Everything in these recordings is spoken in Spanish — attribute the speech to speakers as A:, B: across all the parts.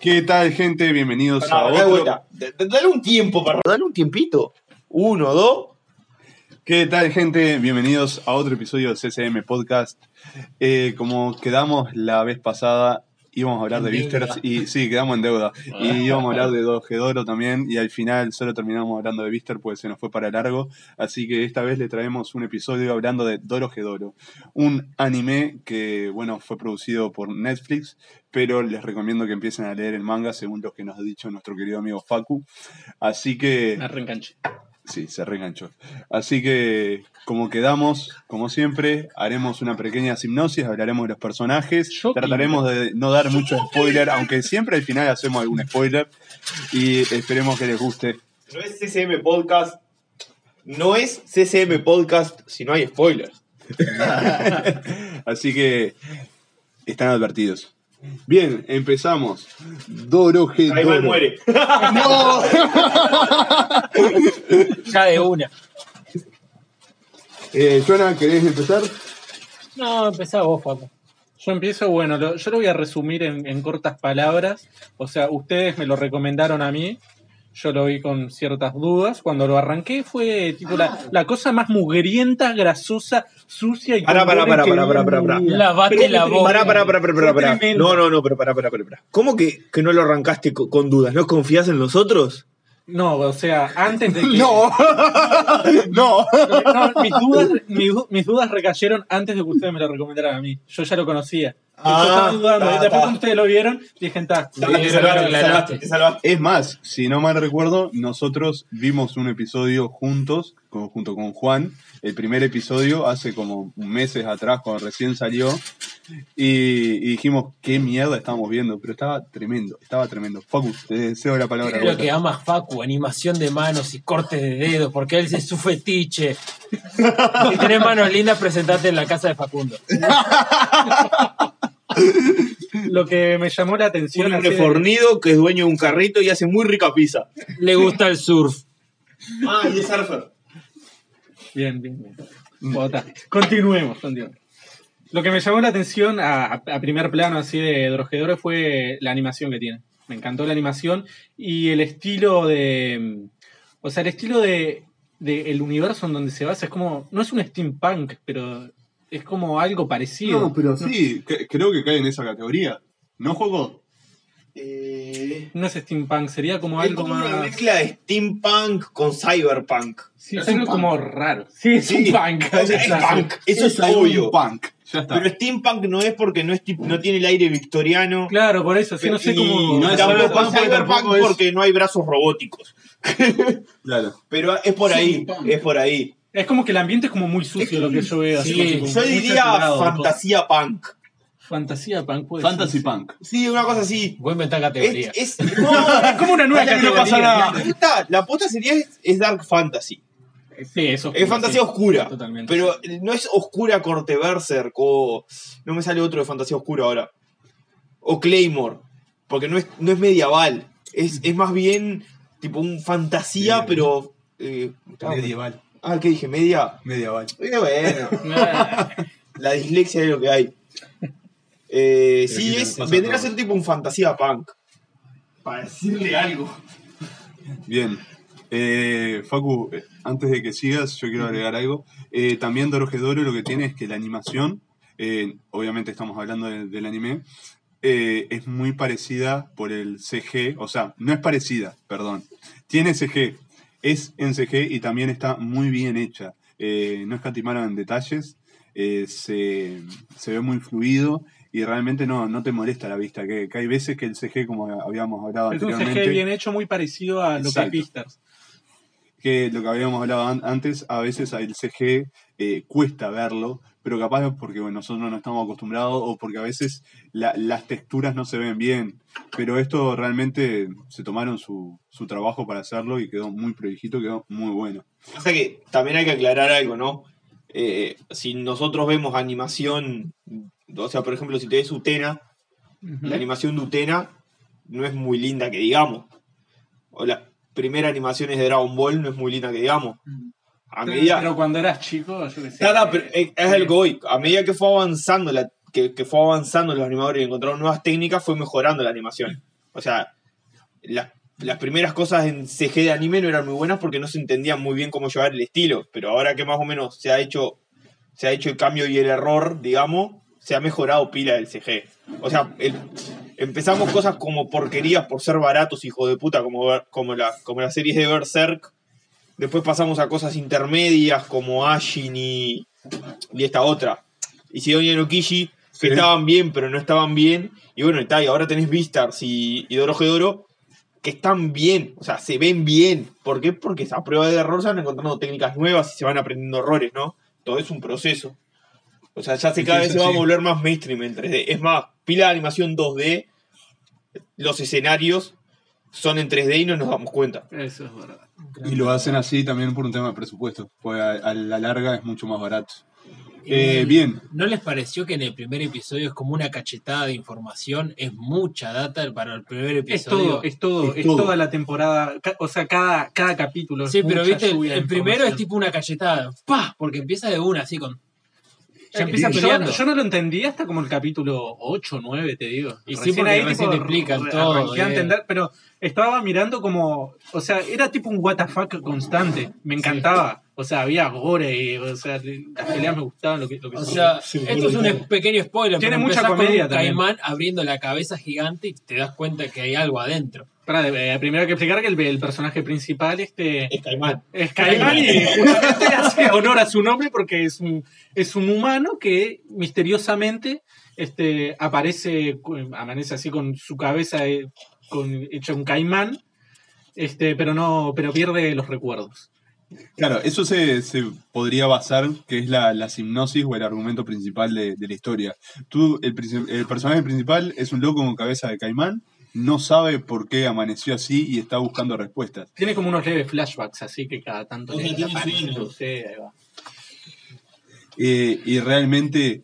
A: ¿Qué tal, gente? Bienvenidos a otro.
B: vuelta. Dale un tiempo, para Dale un tiempito. Uno, dos.
A: ¿Qué tal, gente? Bienvenidos a otro episodio de CCM Podcast. Eh, como quedamos la vez pasada, íbamos a hablar de Visters y sí, quedamos en deuda. Y íbamos a hablar de Dogedoro también y al final solo terminamos hablando de Vister pues se nos fue para largo. Así que esta vez le traemos un episodio hablando de Dorohedoro, un anime que, bueno, fue producido por Netflix, pero les recomiendo que empiecen a leer el manga según lo que nos ha dicho nuestro querido amigo Facu. Así que...
C: Me.
A: Sí, se reenganchó. Así que, como quedamos, como siempre, haremos una pequeña hipnosis, hablaremos de los personajes, trataremos de no dar mucho spoiler, aunque siempre al final hacemos algún spoiler, y esperemos que les guste.
B: No es CCM Podcast. No es CCM Podcast si no hay spoilers.
A: Así que, están advertidos. Bien, empezamos. Dorohedoro.
B: Caimán muere.
A: ¡No!
C: Ya de una.
A: Eh, Jonah, ¿querés empezar?
C: No, empezá vos, Facu. Yo empiezo, bueno, lo- yo lo voy a resumir en, en cortas palabras. O sea, ustedes me lo recomendaron a mí. Yo lo vi con ciertas dudas. Cuando lo arranqué fue tipo la, la cosa más mugrienta, grasosa, sucia y con
B: Pará, pará, pará,
C: que
B: pará, pará, pará, pará.
D: Lavate la boca.
B: Pará, pará, pará, pará, pará. No, no, no, pero pará, pará, pará. ¿Cómo que, que no lo arrancaste co- con dudas? ¿No confías en nosotros?
C: No, o sea, antes de que...
A: ¡No! ¡No!
C: No, mis, dudas, mis, du- mis dudas recayeron antes de que ustedes me lo recomendaran a mí. Yo ya lo conocía. Y
B: Ah,
C: yo estaba dudando.
B: ta,
C: después cuando ustedes lo vieron, dije, está.
A: Es más, si no mal recuerdo, nosotros vimos un episodio juntos, con- junto con Juan, el primer episodio hace como meses atrás, cuando recién salió, y, y dijimos, qué mierda estábamos viendo, pero estaba tremendo, estaba tremendo. Facu, te deseo la palabra.
D: Creo que ama Facu, animación de manos y cortes de dedos, porque él es su fetiche. si tenés manos lindas, presentate en la casa de Facundo.
C: Lo que me llamó la atención.
B: Un hombre
C: de-
B: fornido que es dueño de un carrito y hace muy rica pizza.
D: Le gusta el surf.
B: Ah, y es surfer.
C: Bien, bien, bien. Continuemos, continuemos. Lo que me llamó la atención a, primer plano así de Drogedoro fue la animación que tiene. Me encantó la animación y el estilo de. O sea, el estilo de, de el universo en donde se basa es como. No es un steampunk, pero es como algo parecido.
A: No, pero sí, que- creo que cae en esa categoría. ¿No, Juego?
B: Eh,
C: No es steampunk, sería como
B: es
C: algo
B: como una
C: más.
B: mezcla de steampunk con cyberpunk.
C: Sí, es
A: Es
C: algo como raro. Sí, es
B: Sí,
C: un punk.
B: o sea, es punk, eso es
A: algo
B: obvio.
A: punk. Ya está.
B: Pero steampunk no es porque no, es no tiene el aire victoriano.
C: Claro, por eso, sí, no sé cómo.
A: no es
B: tampoco
A: cyberpunk
B: es
A: porque
B: cyberpunk
A: es-
B: porque no hay brazos robóticos.
A: Claro.
B: Pero es por ahí,
A: Steampunk.
B: es por ahí.
C: Es como que el ambiente es como muy sucio lo que yo veo. así
D: Sí,
C: como
B: Yo diría fantasía punk.
C: Fantasía punk puede
A: Fantasy
C: ser.
A: punk.
B: Sí, una cosa así.
D: Voy a inventar categoría.
B: Es, es- no,
C: Es como una nueva categoría.
B: La, la, posta, la posta sería es, es dark fantasy.
C: Sí, eso
B: Es fantasía oscura.
C: Totalmente.
B: Pero no es oscura corte berserk o. No me sale otro de fantasía oscura ahora. O Claymore. Porque no es, no es medieval. Es, es más bien tipo un fantasía,
A: Medieval.
B: pero. eh,
A: Medieval.
B: ah, ¿qué dije? ¿Media?
A: Medieval.
B: Eh, bueno. La dislexia es lo que hay. Eh, sí,
A: aquí
B: es, vendría a ser tipo un fantasía punk. Para decirle algo.
A: Bien. Eh, Facu, antes de que sigas, yo quiero agregar algo. Eh, también Dorohedoro lo que tiene es que la animación, eh, obviamente estamos hablando de- del anime, eh, es muy parecida por el CG, o sea, no es parecida, perdón. Tiene CG, es en CG y también está muy bien hecha. Eh, no escatimaron en detalles, se, se ve muy fluido y realmente no, no te molesta la vista. Que, que hay veces que el CG, como habíamos hablado
C: es un
A: anteriormente,
C: CG bien hecho, muy parecido a lo que es
A: Exacto. Que lo que habíamos hablado an- antes, a veces el CG eh, cuesta verlo, pero capaz es porque bueno, nosotros no estamos acostumbrados o porque a veces la- las texturas no se ven bien. Pero esto realmente se tomaron su, su trabajo para hacerlo y quedó muy prolijito, quedó muy bueno.
B: O sea que también hay que aclarar algo, ¿no? Eh, si nosotros vemos animación, o sea, por ejemplo, si te ves Utena, la animación de Utena no es muy linda que digamos. O la primera animación es de Dragon Ball, no es muy linda que digamos. A
C: Pero-
B: medida,
C: Pero cuando eras chico, yo sé.
B: Nada, pero es es el voy. A medida que fue avanzando la, que, que fue avanzando los animadores y encontraron nuevas técnicas, fue mejorando la animación. O sea, la- las primeras cosas en CG de anime no eran muy buenas porque no se entendía muy bien cómo llevar el estilo. Pero ahora que más o menos se ha hecho, se ha hecho el cambio y el error, digamos, se ha mejorado pila del CG. O sea, el- empezamos cosas como porquerías por ser baratos, hijo de puta, como, como, la, como las series de Berserk. Después pasamos a cosas intermedias como Ashin y, y esta otra. Y Sidonia no Kishi, que
A: Sí.
B: estaban bien, pero no estaban bien. Y bueno, tal, y ahora tenés Beastars y, y Dorohedoro, que están bien, o sea, se ven bien. ¿Por qué? Porque a prueba de error se van encontrando técnicas nuevas y se van aprendiendo errores, ¿no? Todo es un proceso. O sea, ya se
A: Sí,
B: cada
A: sí,
B: vez se va a volver más mainstream en 3D. Es más, pila de animación 2D, los escenarios son en 3D y no nos damos cuenta.
C: Eso es verdad.
A: Y lo hacen así también por un tema de presupuesto, porque a, a la larga es mucho más barato. Eh, bien,
D: ¿No les pareció que en el primer episodio es como una cachetada de información? Es mucha data para el primer
C: Es
D: episodio.
C: todo, es todo,
A: Es
C: es,
A: todo.
C: toda la temporada, o sea, cada, cada capítulo. es
D: Sí, pero
C: mucha
D: viste, el, el primero es tipo una cachetada. ¡Pah! Porque empieza de una, así con. Ya empieza
C: yo,
D: peleando.
C: yo no lo entendí hasta como el capítulo 8 o 9, te digo.
D: Y sí, porque recién te explican todo,
C: a
D: eh.
C: entender, pero estaba mirando como, o sea, era tipo un WTF constante. Me encantaba. O sea, había gore y, o sea, las peleas me gustaban lo que, lo que
D: O
C: sea.
D: esto es un pequeño spoiler.
C: Tiene mucha comedia
D: con un
C: también.
D: caimán abriendo la cabeza gigante y te das cuenta que hay algo adentro.
C: Eh, primero hay que explicar que el, el personaje principal este,
B: Es Caimán.
C: es Caimán y justamente hace honor a su nombre porque es un, es un humano que misteriosamente este, aparece, amanece así con su cabeza eh, con, hecha un caimán, este, pero no, pero pierde los recuerdos.
A: Claro, eso se, se podría basar, que es la, la hipnosis o el argumento principal de, de la historia. Tú, el, princi- el personaje principal es un loco con cabeza de caimán, no sabe por qué amaneció así y está buscando respuestas.
C: Tiene como unos leves flashbacks, así que cada tanto
B: O sea,
C: le
B: tiene
C: aparece,
B: sueños.
C: sí, ahí va.
A: Eh, y realmente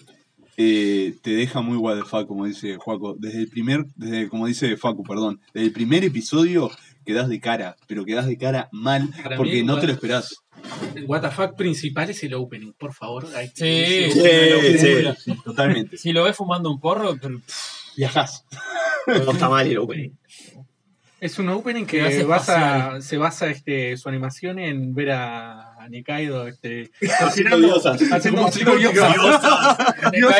A: eh, te deja muy what the fuck, como dice Juaco. Desde el primer, desde, como dice Facu, perdón, desde el primer episodio quedas de cara, pero quedas de cara mal
C: Para
A: porque
C: mí,
A: no te lo esperás.
C: El WTF principal es el opening, por favor.
D: Sí,
B: Sí.
A: Sí, totalmente.
D: Si lo ves fumando un porro, pero
A: Viajás.
B: No está mal el opening.
C: Es un opening
D: Que
C: que basa, se basa este, su animación en ver a, Nikaido este,
B: Haciendo diosas.
C: haciendo
A: Como
C: haciendo
A: chico
C: diosas.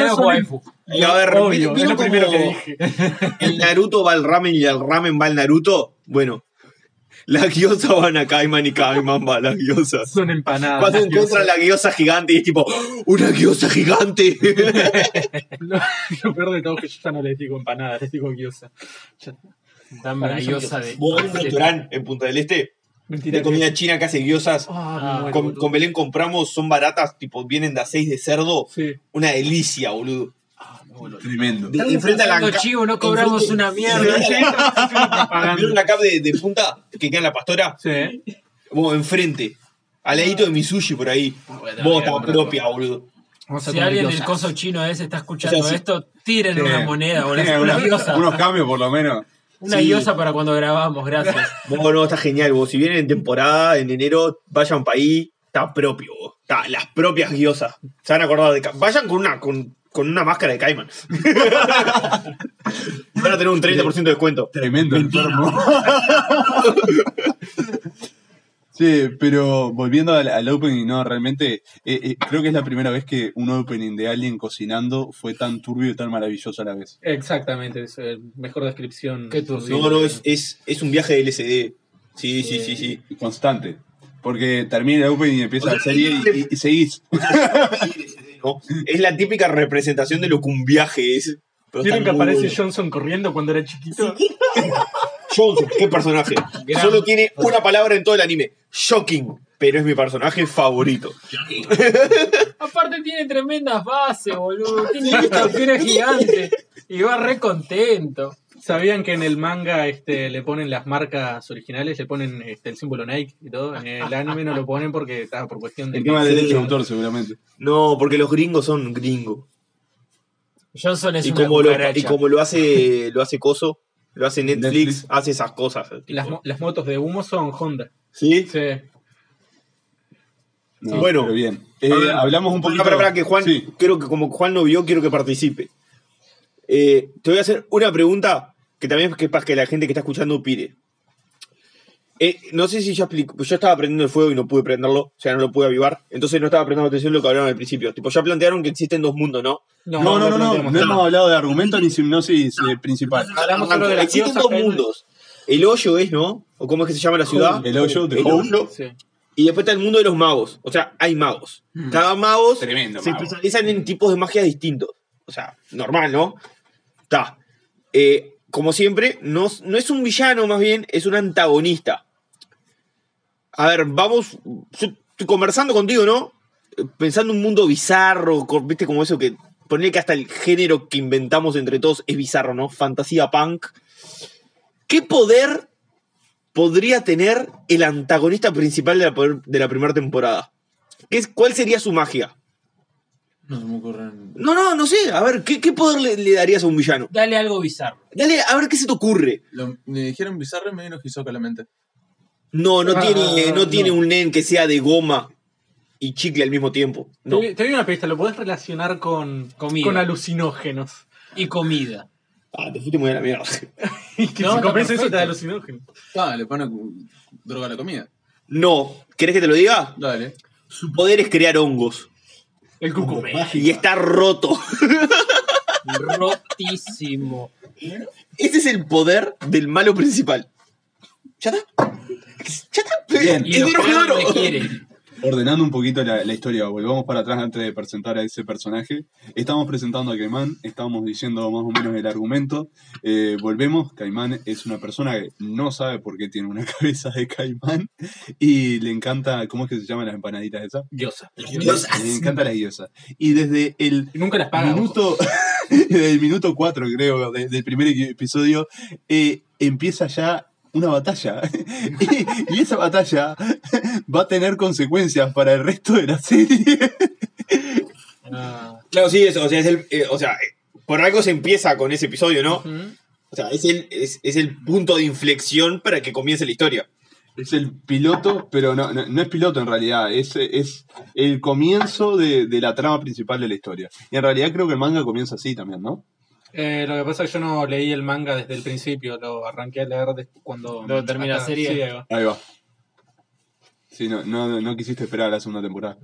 D: los waifu.
B: Y a ver,
C: Obvio, es
B: ¿vieron
C: lo primero que dije.
B: El Naruto va al ramen y el ramen va al Naruto. Bueno, las guiosas van a Kaiman y Kaiman va a las guiosas.
C: Son empanadas.
B: Cuando encuentran la guiosa gigante y es tipo, ¡Oh, ¡una guiosa gigante!
C: Lo, lo peor de todo es que yo ya no les digo empanadas, les digo. Ya-
D: Dame la diosa de.
B: Vos ves un restaurante en Punta del Este
C: Mentira.
B: de comida china que hace guiosas.
C: Ah,
D: Ah,
B: Con, con Belén compramos, son baratas, tipo, vienen de a 6 de cerdo.
C: Sí.
B: Una delicia, boludo.
A: Tremendo.
B: De, enfrente a la
D: chivo, no cobramos
B: enfrente-
D: una mierda.
B: ¿Vieron la cap de, de punta que queda en la pastora?
C: Sí.
B: Vos, enfrente. Al ladito de mi sushi por ahí.
C: Boludo.
B: propia, boludo.
D: Si alguien del coso chino ese está escuchando
B: O sea, sí.
D: esto, tiren
A: Sí.
D: una moneda, boludo.
A: Eh,
D: Una
A: unos, cambios por lo menos.
D: Una
B: Sí.
D: diosa para cuando grabamos, gracias.
B: Vos, no, está genial. Vos, si vienen en temporada, en enero, vayan para ahí. Está propio, vos. Está, las propias guiosas. Se van a acordar de... Vayan con una, con, con una máscara de Cayman. Van a tener un 30% de descuento.
A: Tremendo enfermo. Sí, pero volviendo al, al opening, no, realmente eh, eh, creo que es la primera vez que un opening de alguien cocinando fue tan turbio y tan maravilloso a la vez.
C: Exactamente, es eh, mejor descripción.
D: Qué turbio.
B: No, no, es, es, es un viaje de LSD. Sí, sí, sí, sí.
A: Constante. Porque termina el opening y empieza la serie y, y- y seguís.
B: ¿no? Es la típica representación de lo que un viaje es.
C: ¿Vieron que aparece
B: bueno.
C: Johnson corriendo cuando era chiquito?
B: Johnson, qué personaje.
D: Gran-
B: Solo tiene una palabra en todo el anime. Shocking. Pero es mi personaje favorito.
D: Aparte tiene tremendas bases, boludo. Tiene instrucciones gigantes. Y va re contento.
C: ¿Sabían que en el manga este, le ponen las marcas originales? Le ponen este, el símbolo Nike y todo. En el anime no lo ponen porque está por cuestión de.
A: El tema del derecho de autor, seguramente.
B: No, porque los gringos son gringos.
D: Johnson es
B: Y
D: una
B: como, lo, y como lo hace lo hace Coso, lo hace Netflix,
A: Netflix.
B: hace esas cosas.
C: Las, mo- las motos de humo son Honda.
B: ¿Sí?
C: Sí.
A: No,
B: Bueno.
A: pero bien. Eh,
B: ver,
A: hablamos un poquito.
B: Para, para, que Juan,
A: Sí.
B: creo que como Juan no vio, quiero que participe. Eh, te voy a hacer una pregunta que también es que para que la gente que está escuchando pire. Eh, no sé si ya explico, yo estaba prendiendo el fuego y no pude prenderlo, o sea, no lo pude avivar, entonces no estaba prestando atención a lo que hablaron al principio. Tipo, ya plantearon que existen dos mundos, ¿no?
A: No, no, no, no, no,
C: planteamos
A: hemos hablado de argumento ni hipnosis eh, principal.
C: Hablamos solo de las
B: existen dos mundos. El hoyo es, ¿no? ¿O cómo es que se llama la ciudad?
A: El hoyo de
B: El hoyo.
C: Sí.
B: Y después está el mundo de los magos. O sea, hay magos. Cada mago
A: Tremendo
B: se
A: mago.
B: especializan en tipos de magia distintos. O sea, normal, ¿no? Está. Eh, como siempre, no, no es un villano, más bien, es un antagonista. A ver, vamos. Conversando contigo, ¿no? Pensando en un mundo bizarro, viste, como eso que. Poner que hasta el género que inventamos entre todos es bizarro, ¿no? Fantasía punk. ¿Qué poder podría tener el antagonista principal de la, de la primera temporada? ¿Qué es, ¿Cuál sería su magia?
E: No se me ocurren.
B: No, no, no sé. A ver, ¿qué, qué poder le, le darías a un villano?
D: Dale algo bizarro.
B: Dale, a ver qué se te ocurre.
E: Lo- me dijeron bizarro y me vino Hisoka a la mente.
B: No, no
C: Ah,
B: tiene, no,
C: no.
B: tiene un nen que sea de goma y chicle al mismo tiempo. No.
C: Te, te doy una pista, lo podés relacionar con,
D: Comida.
C: con alucinógenos.
D: Y comida.
B: Ah, te fuiste muy a la mierda.
C: Y que
D: No,
C: si eso te da alucinógenos.
E: Ah, le pone cu- droga a la comida.
B: No. ¿Querés que te lo diga?
E: Dale.
B: Su poder es crear hongos.
C: El cucumé.
B: Y está roto.
D: Rotísimo.
B: Ese es el poder del malo principal. ¿Ya está? ¿Ya está?
A: Bien.
B: Es
A: Ordenando un poquito la, la historia, volvamos para atrás antes de presentar a ese personaje. Estamos presentando a Caimán, estamos diciendo más o menos el argumento. Eh, volvemos, Caimán es una persona que no sabe por qué tiene una cabeza de Caimán y le encanta, ¿cómo es que se llaman las empanaditas esas?
C: Diosa.
A: Le encanta la guiosa. Y desde el
C: Y nunca las paga.
A: minuto, desde el minuto 4, creo, de- del primer episodio, eh, empieza ya una batalla. y, y esa batalla va a tener consecuencias para el resto de la serie.
C: Ah.
B: Claro, sí, eso. O sea, es el, eh, o sea, por algo se empieza con ese episodio, ¿no? O sea, es el, es, es el punto de inflexión para que comience la historia.
A: Es el piloto, pero no, no, no es piloto en realidad, es, es el comienzo de, de la trama principal de la historia. Y en realidad creo que el manga comienza así también, ¿no?
C: Eh, lo que pasa es que yo no leí el manga desde el principio, lo arranqué a leer cuando
D: termina la serie.
C: sí, ahí va.
A: Ahí va. Sí, no, no, no quisiste esperar a la segunda temporada.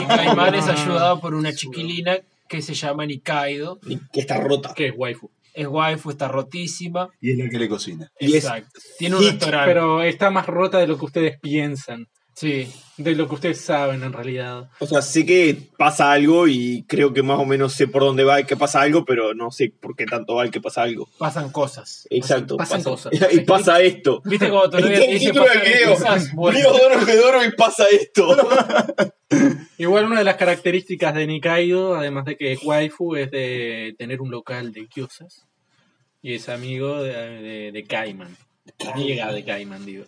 D: Y Caimán es
C: No, no, no.
D: ayudado por una chiquilina que se llama Nikaido.
B: Que está rota.
C: ¿Qué es waifu?
D: Es waifu, está rotísima.
A: Y es la que le cocina.
B: Y es
D: Exacto. Tiene un
B: hit,
D: restaurante.
C: Pero está más rota de lo que ustedes piensan,
D: Sí.
C: de lo que ustedes saben en realidad.
B: O sea, sé que pasa algo y creo que más o menos sé por dónde va y que pasa algo, pero no sé por qué tanto va el que pasa algo.
D: Pasan cosas.
B: Exacto.
C: pasan
B: pasa-
C: cosas.
B: y pasa esto.
D: ¿Viste novia te dice cosas? Bueno,
B: Río Doro y pasa esto.
C: Igual una de las características de Nikaido, además de que es waifu, es de tener un local de kyosas. Y es amigo de, de, de Kaiman. Amiga de Kaiman, digo.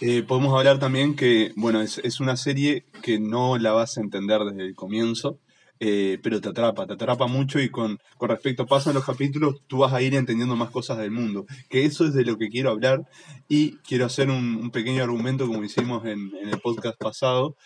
A: Eh, podemos hablar también que, bueno, es, es una serie que no la vas a entender desde el comienzo, eh, pero te atrapa, te atrapa mucho y con, con respecto pasan los capítulos, tú vas a ir entendiendo más cosas del mundo. Que eso es de lo que quiero hablar y quiero hacer un, un pequeño argumento como hicimos en, en el podcast pasado,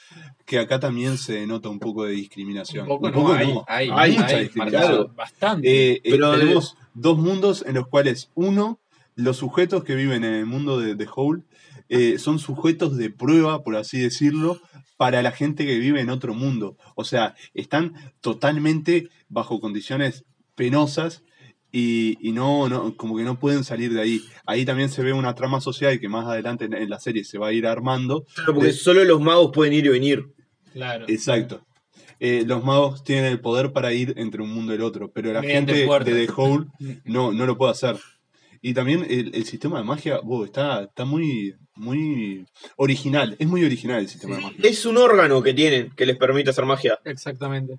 A: que acá también se nota un poco de discriminación.
C: Un poco no, hay, hay,
A: hay
C: hay,
A: mucha
C: hay,
A: discriminación.
C: marcado.
D: bastante.
A: Eh, eh,
B: Pero-
A: tenemos dos mundos en los cuales, uno, los sujetos que viven en el mundo de, de Howl eh, son sujetos de prueba, por así decirlo, para la gente que vive en otro mundo. O sea, están totalmente bajo condiciones penosas y, y no, no, como que no pueden salir de ahí. Ahí también se ve una trama social que más adelante en, en la serie se va a ir armando.
B: Claro, porque
A: De-
B: solo los magos pueden ir y venir.
D: claro.
A: Exacto. Eh, los magos tienen el poder para ir entre un mundo y el otro, pero la
D: Mediante
A: gente
D: puertas.
A: de The Howl no, no lo puede hacer. Y también el, el sistema de magia wow, está, está muy, muy original. Es muy original el sistema de magia.
B: Es un órgano que tienen que les permite hacer magia.
C: Exactamente.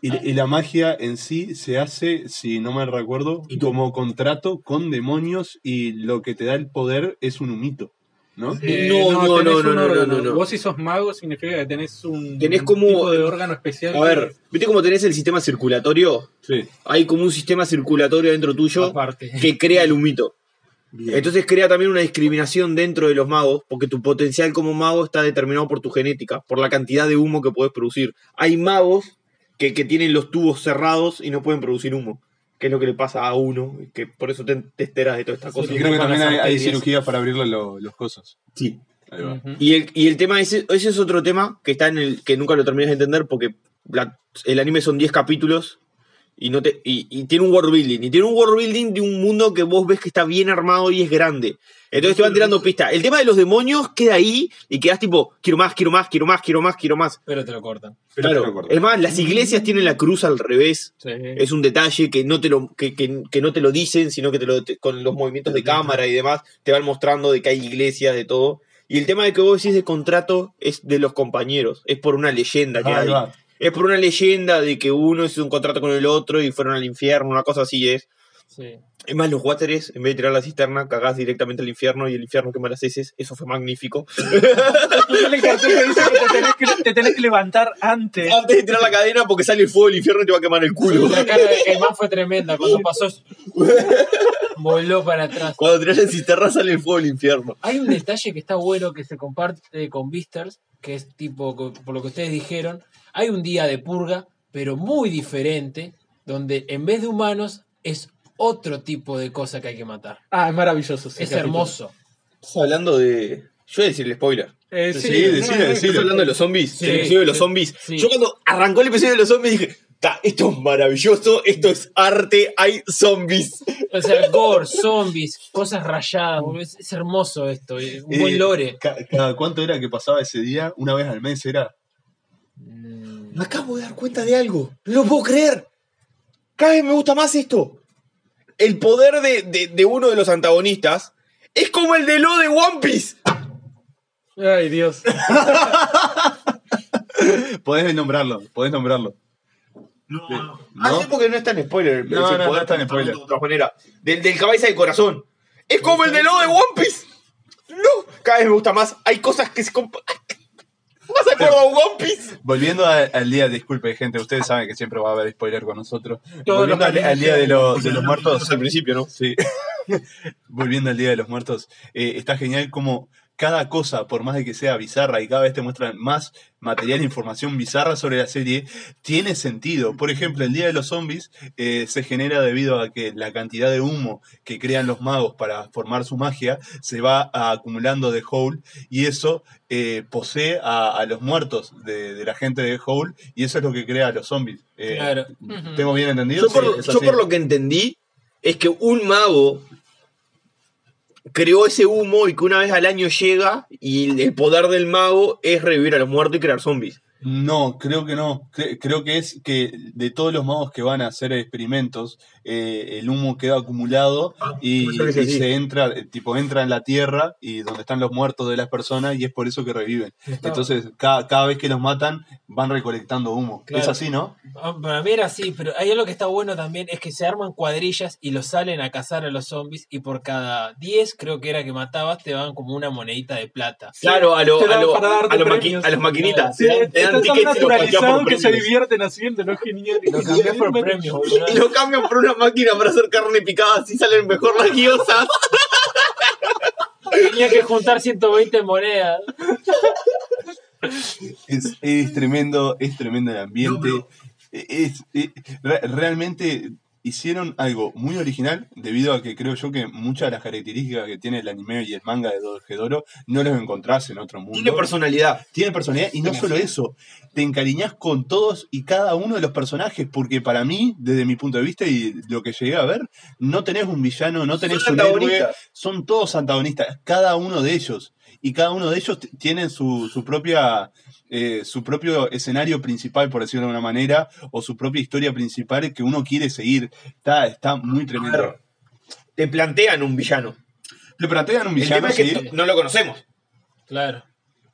A: Y, y la magia en sí se hace, si no me recuerdo, como contrato con demonios y lo que te da el poder es un humito. ¿No?
B: Eh, no, no, no, no, no, no, no.
C: Vos si sos mago significa que tenés un
B: Tenés como-
C: tipo de órgano especial.
B: A ver, ¿viste cómo tenés el sistema circulatorio?
A: Sí.
B: Hay como un sistema circulatorio dentro tuyo
D: Aparte.
B: que crea el humito.
A: Bien.
B: Entonces crea también una discriminación dentro de los magos, porque tu potencial como mago está determinado por tu genética, por la cantidad de humo que puedes producir. Hay magos que, que tienen los tubos cerrados y no pueden producir humo. Qué es lo que le pasa a uno, y que por eso te, te enteras de toda esta cosa.
A: Creo que también hay, hay cirugías para abrirle lo- los cosos.
B: Sí.
A: Ahí va.
C: Ujú.
B: Y el, y el tema, ese, ese es otro tema que está en el que nunca lo terminas de entender porque la- el anime son 10 capítulos y, no te, y, y tiene un world building. Y tiene un world building de un mundo que vos ves que está bien armado y es grande. Entonces te van tirando pistas. El tema de los demonios queda ahí y quedas tipo, quiero más, quiero más, quiero más, quiero más, quiero más.
D: Pero te lo cortan.
A: Pero te
B: Claro.
A: lo cortan.
B: Es más, las iglesias tienen la cruz al revés.
C: Sí.
B: Es un detalle que no te lo, que, que- que no te lo dicen, sino que te lo, te- con los movimientos de cámara y demás, te van mostrando de que hay iglesias, de todo. Y el tema de que vos decís de contrato es de los compañeros, es por una leyenda que
A: Ah, ahí
B: hay.
A: va.
B: Es por una leyenda de que uno hizo un contrato con el otro y fueron al infierno, una cosa así es.
D: Sí.
B: Es más, los wateres, en vez de tirar la cisterna, cagás directamente al infierno y el infierno quema las heces. Eso fue magnífico.
C: El cartel que dice que te tenés que, te tenés que levantar antes.
B: Antes de tirar la cadena, porque sale el fuego del infierno y te va a quemar el culo.
D: La cara de Germán fue tremenda. Cuando pasó, voló para atrás.
B: Cuando tiras la cisterna sale el fuego del infierno.
D: Hay un detalle que está bueno que se comparte con Beasters, que es tipo, por lo que ustedes dijeron, hay un día de purga, pero muy diferente, donde en vez de humanos es otro tipo de cosa que hay que matar.
C: Ah, es maravilloso. ese
D: Es
C: capítulo.
D: hermoso.
B: Estás hablando de. Yo voy a decir el spoiler.
C: Eh,
A: Sí,
C: no, no, no,
B: ¿Estás hablando de los zombies?
D: Sí,
B: el episodio de los
D: sí,
B: zombies.
D: sí.
B: Yo cuando arrancó el episodio de los zombies dije, "Ta, esto es maravilloso, esto es arte, hay zombies.
D: O sea, gore, zombies, cosas rayadas, es, es hermoso esto, eh, un buen
A: Eh,
D: lore.
A: ca- ¿Cada cuánto era que pasaba ese día? Una vez al mes era.
B: Me acabo de dar cuenta de algo. No lo puedo creer. Cada vez me gusta más esto. El poder de, de- de uno de los antagonistas es como el de lo de One Piece.
C: Ay, Dios.
A: Podés nombrarlo, podés nombrarlo.
B: No,
A: ¿No?
B: Ah, sí, porque no está en spoiler.
A: No, no,
B: poder
A: no está en
B: está
A: spoiler.
B: de otra manera. Del, del cabeza de corazón. Es como el de lo de One Piece. No, cada vez me gusta más. Hay cosas que se acuerdo a One Piece.
A: Volviendo a- al día, disculpe gente, ustedes saben que siempre va a haber spoiler con nosotros.
C: Todos
A: Volviendo
C: los
A: al, al día de, los- de los muertos.
B: al principio, ¿no?
A: Sí. Volviendo al Día de los Muertos, eh, está genial como cada cosa, por más de que sea bizarra y cada vez te muestran más material e información bizarra sobre la serie, tiene sentido. Por ejemplo, el Día de los Zombies eh, se genera debido a que la cantidad de humo que crean los magos para formar su magia se va acumulando de Howl y eso eh, posee a, a los muertos de, de la gente de Howl y eso es lo que crea a los zombies. Eh,
D: Claro.
A: ¿Tengo bien entendido?
B: Yo por,
A: Sí, es
B: yo
A: así.
B: por lo que entendí es que un mago creó ese humo y que una vez al año llega y el poder del mago es revivir a los muertos y crear zombies.
A: No, creo que no. Cre- creo que es que de todos los magos que van a hacer experimentos, eh, el humo queda acumulado y,
B: sea
A: y se entra, eh, tipo, entra en la tierra y donde están los muertos de las personas y es por eso que reviven. Entonces, cada, cada vez que los matan, van recolectando humo.
D: Claro.
A: Es así, ¿no?
D: Ah, Para mí era así, pero hay algo que está bueno también, es que se arman cuadrillas y los salen a cazar a los zombies y por cada 10 creo que era que matabas te daban como una monedita de plata.
B: Claro, a, lo- a, lo- a, los maqui-
C: premios.
B: a los maquinitas.
C: Sí,
B: te dan, te tickets y los por
C: que se divierten haciendo, lo genial.
D: Lo cambias por premios, boludo.
B: Y lo cambian por una máquina para hacer carne picada, así salen mejor las guiosas.
D: Tenía que juntar 120 monedas.
A: Es, es tremendo, es tremendo el ambiente. Es, es- re- realmente hicieron algo muy original debido a que creo yo que muchas de las características que tiene el anime y el manga de Dodgeboro no los encontrás en otro mundo.
B: Tiene personalidad.
A: Tiene personalidad y no solo eso, te encariñas con todos y cada uno de los personajes, porque para mí, desde mi punto de vista y lo que llegué a ver, no tenés un villano, no tenés
B: Son
A: un héroe, son todos antagonistas, cada uno de ellos. Y cada uno de ellos tienen su, su propia eh, su propio escenario principal, por decirlo de alguna manera, o su propia historia principal que uno quiere seguir. Está, está muy tremendo.
B: Te plantean un villano.
A: Te plantean un
B: El
A: villano,
B: tema es que
A: sí.
B: t- no lo conocemos.
D: Claro.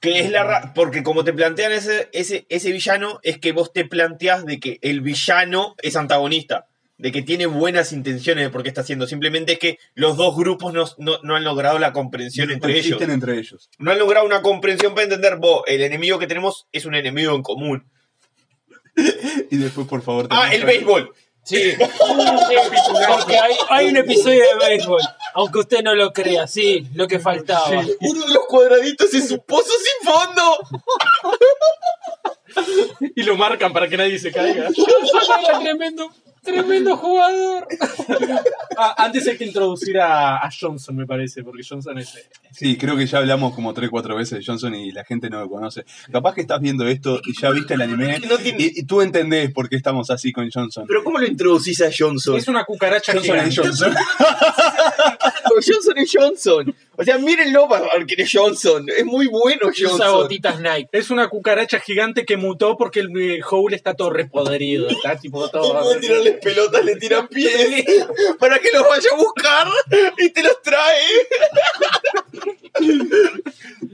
B: Que es la ra- porque como te plantean ese, ese, ese villano, es que vos te planteas de que el villano es antagonista. De que tiene buenas intenciones de por qué está haciendo. Simplemente es que los dos grupos no, no- no han logrado la comprensión entre ellos.
A: Entre ellos.
B: No han logrado una comprensión para entender, vos, el enemigo que tenemos es un enemigo en común.
A: Y después, por favor,
B: Ah, el béisbol.
D: Sí. Porque hay, hay un episodio de béisbol. Aunque usted no lo crea, sí, lo que faltaba.
B: Uno de los cuadraditos es un pozo sin fondo.
C: Y lo marcan para que nadie se caiga.
D: Era tremendo. Tremendo jugador.
C: Ah, antes hay que introducir a, a Johnson, me parece, porque Johnson es.
A: Sí, creo que ya hablamos como 3 4 veces de Johnson y la gente no lo conoce. Capaz que estás viendo esto y ya viste el anime
B: No tiene-
A: y, y tú entendés por qué estamos así con Johnson.
B: Pero ¿cómo lo introducís a Johnson?
C: Es una cucaracha
A: Johnson es
C: gigante.
A: Johnson.
B: Johnson es Johnson. O sea, mírenlo para ver quién es Johnson. Es muy bueno
D: Usa
B: Johnson.
D: botitas Nike.
C: Es una cucaracha gigante que mutó porque el eh, Howl está todo repodrido. Está tipo
B: No
C: todo.
B: pelotas, le tiran pies para que los vaya a buscar y te los trae.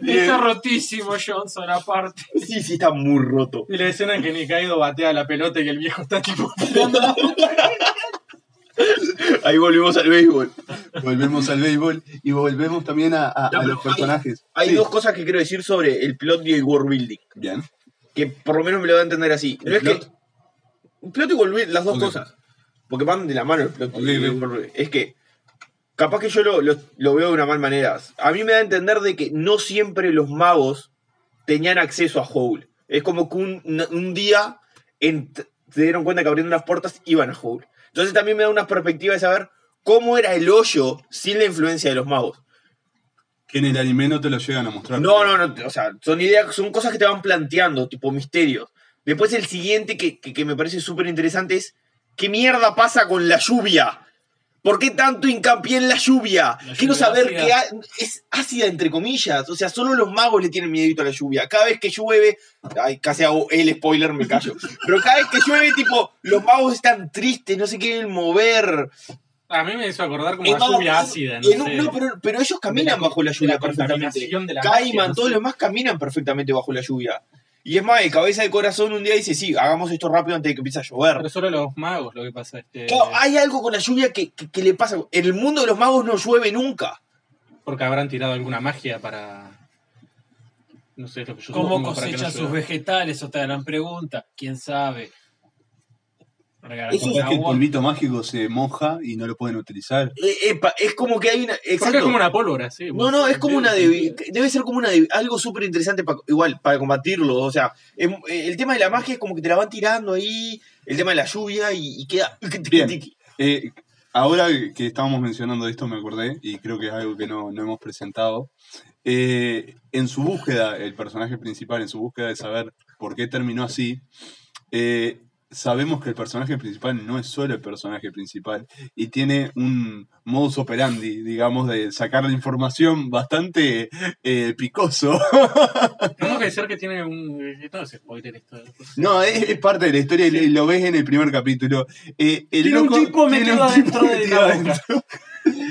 D: Está rotísimo Johnson, aparte.
B: Sí, sí, está muy roto.
C: Y la escena en que Nikaido batea la pelota y el viejo está tipo.
B: Ahí volvemos al béisbol.
A: Volvemos al béisbol y volvemos también a,
B: No,
A: los personajes.
B: Hay
A: Sí.
B: dos cosas que quiero decir sobre el plot y el world building.
A: Bien.
B: Que por lo menos me lo va a entender así. No
A: ¿El
B: es
A: plot?
B: que. Plot y building, las dos
A: Ok.
B: cosas. Porque van de la mano el plot
A: Ok,
B: y el
A: ok.
B: Es que. Capaz que yo lo, lo- lo veo de una mal manera. A mí me da a entender de que no siempre los magos tenían acceso a Howl. Es como que un, un día en- se dieron cuenta que abriendo las puertas iban a Howl. Entonces también me da una perspectiva de saber cómo era el hoyo sin la influencia de los magos.
A: Que en el anime no te lo llegan a mostrar.
B: No, no, no. O sea, son ideas, son cosas que te van planteando, tipo misterios. Después el siguiente que, que- que me parece súper interesante es ¿qué mierda pasa con la lluvia? ¿Por qué tanto hincapié en la lluvia?
D: La
B: Quiero
D: lluvia
B: saber
D: ácida.
B: que ha- es ácida entre comillas. O sea, solo los magos le tienen miedito a la lluvia. Cada vez que llueve, ay, casi hago el spoiler, me callo. Pero cada vez que llueve, tipo, los magos están tristes, no se quieren mover.
C: A mí me hizo acordar como la lluvia ácida. No, sé.
B: no, pero, pero ellos caminan
C: la-
B: bajo la lluvia
C: la
B: perfectamente. Caiman,
C: no
B: todos
C: sé.
B: los demás caminan perfectamente bajo la lluvia. Y es más, el cabeza de corazón un día dice, sí, hagamos esto rápido antes de que empiece a llover.
C: Pero solo los magos lo que pasa. Este,
B: Claro, hay algo con la lluvia que, que- que le pasa. En el mundo de los magos no llueve nunca.
C: Porque habrán tirado alguna magia para. No sé, es lo que yo
D: ¿Cómo
C: no
D: cosechan sus vegetales? Otra gran pregunta. ¿Quién sabe?
B: Eso
A: Capaz que el polvito mágico se moja y no lo pueden utilizar.
B: Eh, epa, es como que hay una. Exacto.
C: es como una pólvora, sí.
B: No, no, es como una debi- debe ser como una debi- algo súper interesante para igual para combatirlo, o sea, em- eh, el tema de la magia es como que te la van tirando ahí, el tema de la lluvia y, y queda
A: Bien. Eh, ahora que estábamos mencionando esto me acordé y creo que es algo que no, no hemos presentado. Eh, en su búsqueda, el personaje principal, en su búsqueda de saber por qué terminó así, eh, sabemos que el personaje principal no es solo el personaje principal y tiene un modus operandi, digamos, de sacar la información bastante eh, picoso.
C: Tengo que decir que tiene un. No es spoiler esto.
A: No, es, es parte de la historia y lo ves en el primer capítulo. Eh, el
C: Tiene un tipo metido
A: un tipo
C: adentro de la
A: adentro.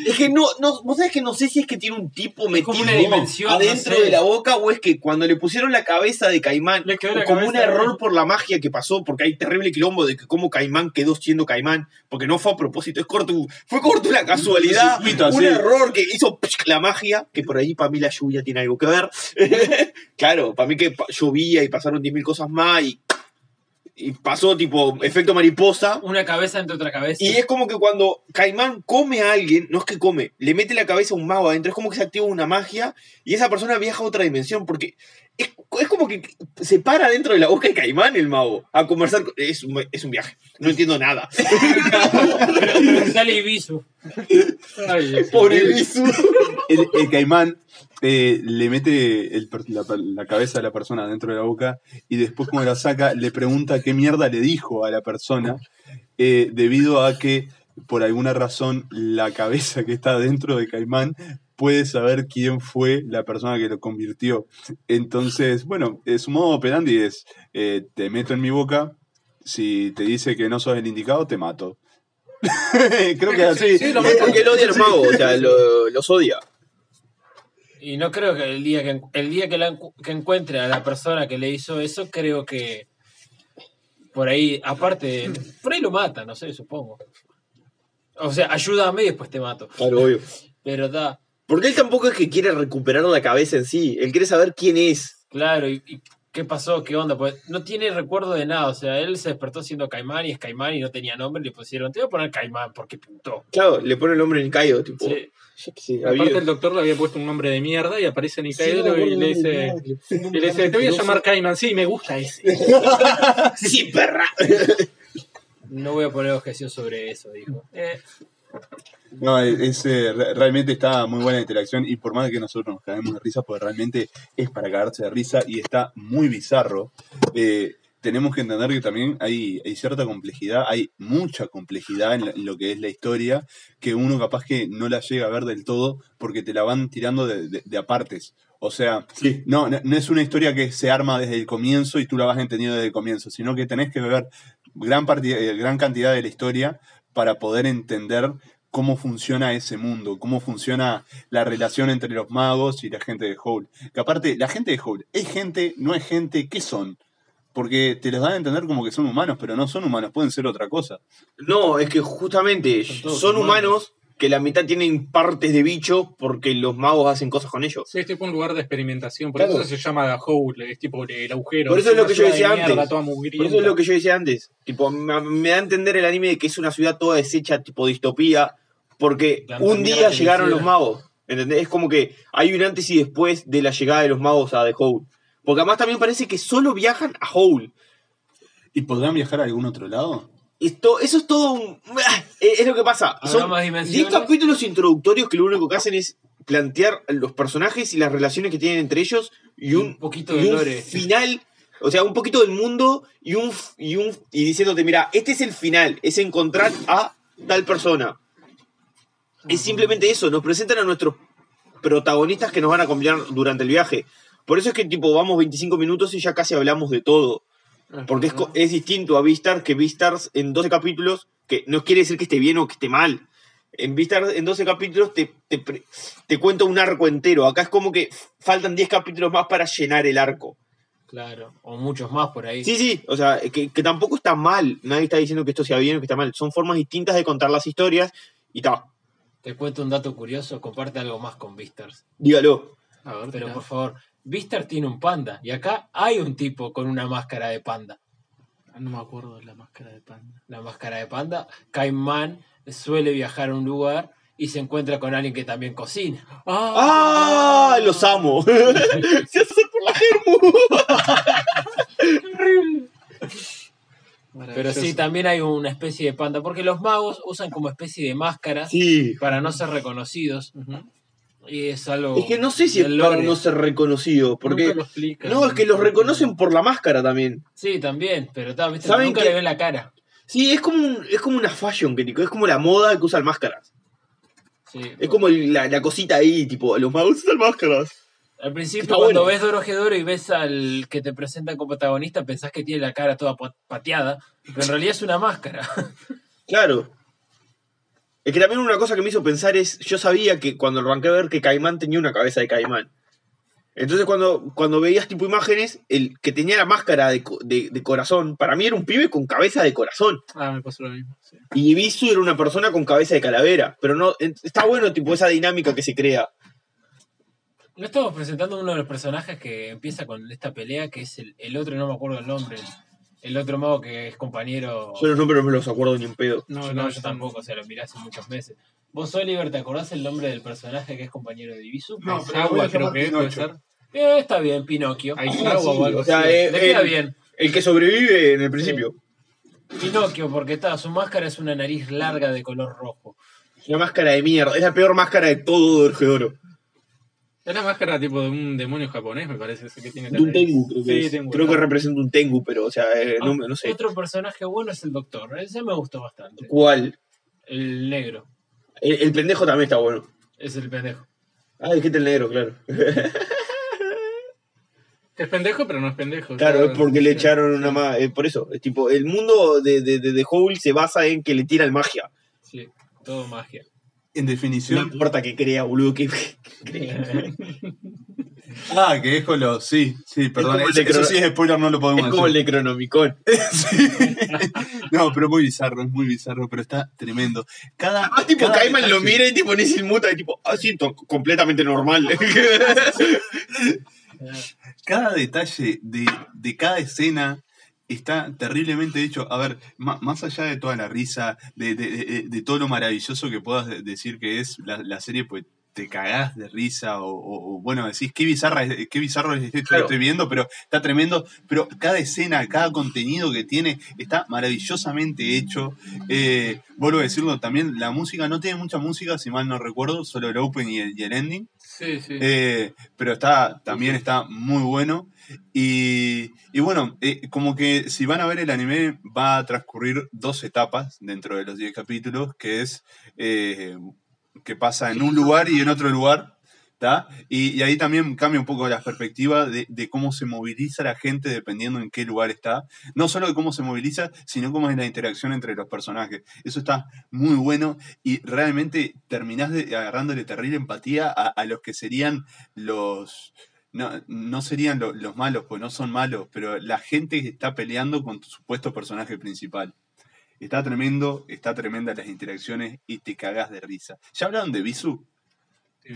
B: Es que no, no, vos sabés que no sé si es que tiene un tipo metido
D: como una dimensión,
B: adentro
D: no sé.
B: de la boca o es que cuando le pusieron la cabeza de Caimán,
C: la
B: como un error por la magia que pasó, porque hay terrible quilombo de que cómo Caimán quedó siendo Caimán, porque no fue a propósito, es corto, fue corto una casualidad,
A: Un circuito
B: un error que hizo la magia, que por ahí para mí la lluvia tiene algo que ver. claro, para mí que llovía y pasaron 10.000 cosas más y, y pasó tipo efecto mariposa.
D: Una cabeza entre otra cabeza.
B: Y es como que cuando Caimán come a alguien, no es que come, le mete la cabeza a un mago adentro, es como que se activa una magia y esa persona viaja a otra dimensión, porque es, es como que se para dentro de la boca de Caimán el mago a conversar. con- es, un, es un viaje, no entiendo nada.
D: Sale Ibisu.
C: Ay, Dios.
B: Pobre Bisu.
A: el, el caimán eh, le mete el la, la cabeza de la persona dentro de la boca y después cuando la saca le pregunta qué mierda le dijo a la persona eh, debido a que por alguna razón la cabeza que está dentro de caimán puede saber quién fue la persona que lo convirtió. Entonces, bueno, eh, su modo operandi es, eh, te meto en mi boca, si te dice que no sos el indicado, te mato. Creo que es así.
C: Sí, lo
B: porque él odia a los magos, o sea, lo- los odia.
D: Y no creo que el día que, el día que, la que encuentre a la persona que le hizo eso, creo que por ahí, aparte, por ahí lo mata, no sé, supongo. O sea, ayúdame y después te mato.
B: Claro, obvio.
D: Pero da,
B: Porque él tampoco es que quiere recuperar la cabeza en sí, él quiere saber quién es.
D: claro, y, y qué pasó, qué onda, pues no tiene recuerdo de nada. O sea, él se despertó siendo Caimán y es Caimán y no tenía nombre, le pusieron, te voy a poner Caimán porque puto.
B: Claro, le pone el nombre Caio, tipo.
D: Sí.
B: sé,
C: Aparte
B: había-
C: el doctor le había puesto un nombre de mierda y aparece
B: Sí,
C: Nikaido y le dice, y le dice, te voy a llamar Cayman, sí, me gusta ese.
B: Sí, perra.
D: No voy a poner objeción sobre eso, dijo. Eh,
A: No, es, eh, re- realmente está muy buena la interacción y por más que nosotros nos caemos de risa, pues realmente es para cagarse de risa y está muy bizarro. Eh, tenemos que entender que también hay, hay cierta complejidad, hay mucha complejidad en, la- en lo que es la historia, que uno capaz que no la llega a ver del todo porque te la van tirando de, de- de apartes. O sea,
B: Sí.
A: no, no, es una historia que se arma desde el comienzo y tú la vas entendiendo desde el comienzo, sino que tenés que ver gran, eh, gran cantidad de la historia para poder entender cómo funciona ese mundo, cómo funciona la relación entre los magos y la gente de Howl. Que aparte, la gente de Howl, ¿es gente, no es gente? ¿Qué son? Porque te los dan a entender como que son humanos, pero no son humanos, pueden ser otra cosa.
B: No, es que justamente
C: Son
B: son,
C: todos
B: humanos.
C: humanos.
B: Que la mitad tienen partes de bicho porque los magos hacen cosas con ellos.
C: Sí, es tipo un lugar de experimentación. Por
B: Claro.
C: eso se llama Hole, es tipo el agujero.
B: Por eso es lo que yo
C: de
B: decía
C: mierda,
B: antes. Por eso es lo que yo decía antes. Tipo, me, me da a entender el anime de que es una ciudad toda deshecha, tipo distopía, porque un día llegaron los magos. ¿Entendés? Es como que hay un antes y después de la llegada de los magos a The Hole. Porque además también parece que solo viajan a Hole.
A: ¿Y podrán viajar a algún otro lado?
B: Esto, eso es todo un... Es lo que pasa.
D: ¿Habrá
B: Son
D: más
B: 10
D: dimensiones?
B: capítulos introductorios que lo único que hacen es plantear los personajes y las relaciones que tienen entre ellos y un,
D: Un poquito
B: y
D: de
B: un
D: lore.
B: final, o sea, un poquito del mundo y un y un y diciéndote, mira, este es el final, es encontrar a tal persona. Es simplemente eso, nos presentan a nuestros protagonistas que nos van a acompañar durante el viaje. Por eso es que tipo vamos 25 minutos y ya casi hablamos de todo. Porque es, es distinto a Beastars que Beastars en 12 capítulos, que no quiere decir que esté bien o que esté mal. En Beastars en 12 capítulos te, te, te cuenta un arco entero. Acá es como que faltan 10 capítulos más para llenar el arco.
D: Claro, o muchos más por ahí.
B: Sí, sí, o sea, que, que tampoco está mal. Nadie está diciendo que esto sea bien o que está mal. Son formas distintas de contar las historias y ta,
D: Te cuento un dato curioso, comparte algo más con Vistars.
B: dígalo.
C: A ver,
D: Pero por favor, Vistar tiene un panda y acá hay un tipo con una máscara de panda.
C: Ah, No me acuerdo de la máscara de panda.
D: La máscara de panda, Caimán suele viajar a un lugar y se encuentra con alguien que también cocina.
B: ¡Ah! ¡Los amo! ¡Se hace por la germu!
D: Pero sí, también hay una especie de panda, porque los magos usan como especie de máscaras
B: Sí.
D: para no ser reconocidos.
C: Ujú.
D: Y es algo.
B: Es que no sé si es para no ser reconocido, porque...
C: Nunca lo explican.
B: No, es que los reconocen por la máscara también.
D: Sí, también, pero ta, ¿viste?
B: ¿Saben
D: nunca
B: que-
D: le ven la cara.
B: Sí, es como, un- es como una fashion, que es como la moda que usan máscaras.
D: Sí.
B: Es como el- la, la cosita ahí, tipo, los magos usan máscaras.
D: Al principio, cuando
B: bueno.
D: ves Dorohedoro y ves al que te presentan como protagonista, pensás que tiene la cara toda pa- pateada, pero en realidad es una máscara.
B: Claro. Es que también una cosa que me hizo pensar es, yo sabía que cuando arranqué a ver que Caimán tenía una cabeza de Caimán. Entonces cuando, cuando veías tipo imágenes, el que tenía la máscara de, de- de corazón, para mí era un pibe con cabeza de corazón.
C: Ah, me pasó lo mismo. sí.
B: Y Ibisu era una persona con cabeza de calavera. Pero no, está bueno tipo esa dinámica que se crea.
D: No estamos presentando uno de los personajes que empieza con esta pelea, que es el, el otro, no me acuerdo el nombre, el, el otro mago que es compañero.
B: Yo los nombres no me los acuerdo ni un pedo.
D: No, no, yo tampoco, o sea, lo miré hace muchos meses. Vos, Oliver, ¿te acordás el nombre del personaje que es compañero de Ibisu?
A: No, pero
C: Agua, creo que puede
A: Pinocho.
C: ser.
D: Eh, está bien, Pinocchio.
C: Hay
A: Ah,
C: agua
A: sí,
C: o algo
B: O sea,
C: así.
B: eh,
D: Le queda
B: el-
D: bien.
B: El que sobrevive en el principio.
D: Pinocchio, porque está, su máscara es una nariz larga de color rojo.
B: Una máscara de mierda. Es la peor máscara de todo Dorjedoro.
C: Es la máscara tipo de un demonio japonés, me parece. Ese que tiene
B: De un. Tengu, creo que
C: Sí,
B: es.
C: Tengu,
B: Creo que
C: claro.
B: representa un Tengu, pero, o sea, eh, no,
D: Ah,
B: no sé.
D: Otro personaje bueno es el doctor. Ese me gustó bastante.
B: ¿Cuál?
D: El negro.
B: El, el pendejo también está bueno.
D: Es el pendejo.
B: Ah, dijiste el negro, claro.
C: Es pendejo, pero no es pendejo.
B: Claro, es porque le echaron una más. por eso, es tipo, el mundo de, de, de, de Howl se basa en que le tiran magia.
D: Sí, todo magia.
A: En
B: No
A: definición.
B: importa que crea, boludo, que, que crea.
A: Ah, que es los. Sí, sí, perdón.
B: el
A: Eso, sí es spoiler, no lo podemos
B: Es como el
A: decir.
B: de Cronomicon.
A: Sí. No, pero muy bizarro, es muy bizarro, pero está tremendo. Cada.
B: Además, tipo,
A: cada
B: Cayman lo
A: detalle-
B: mira y tipo, ni se inmuta, y tipo, ah, sí, to- completamente normal.
A: cada detalle de, de cada escena está terriblemente hecho. A ver, más allá de toda la risa, de, de- de- de todo lo maravilloso que puedas de- decir que es la, la serie, pues te cagás de risa o, o- o, bueno, decís qué bizarra qué bizarro es esto que
B: Claro.
A: estoy viendo, pero está tremendo, pero cada escena, cada contenido que tiene está maravillosamente hecho. Eh, vuelvo a decirlo también, la música no tiene mucha música, si mal no recuerdo, solo el open y el, y el ending.
D: Sí, sí.
A: Eh, pero está, también está muy bueno. Y, y bueno, eh, como que si van a ver el anime, va a transcurrir dos etapas dentro de los 10 capítulos, que es eh, que pasa en un lugar y en otro lugar. Y, ahí también cambia un poco la perspectiva de, cómo se moviliza la gente dependiendo en qué lugar está. No solo de cómo se moviliza, sino cómo es la interacción entre los personajes. Eso está muy bueno y realmente terminás de, agarrándole terrible empatía a, los que serían los... No, no serían lo- los malos, pues no son malos, pero la gente está peleando con tu supuesto personaje principal. Está tremendo, está tremenda las interacciones y te cagás de risa. ¿Ya hablaron de Bisu?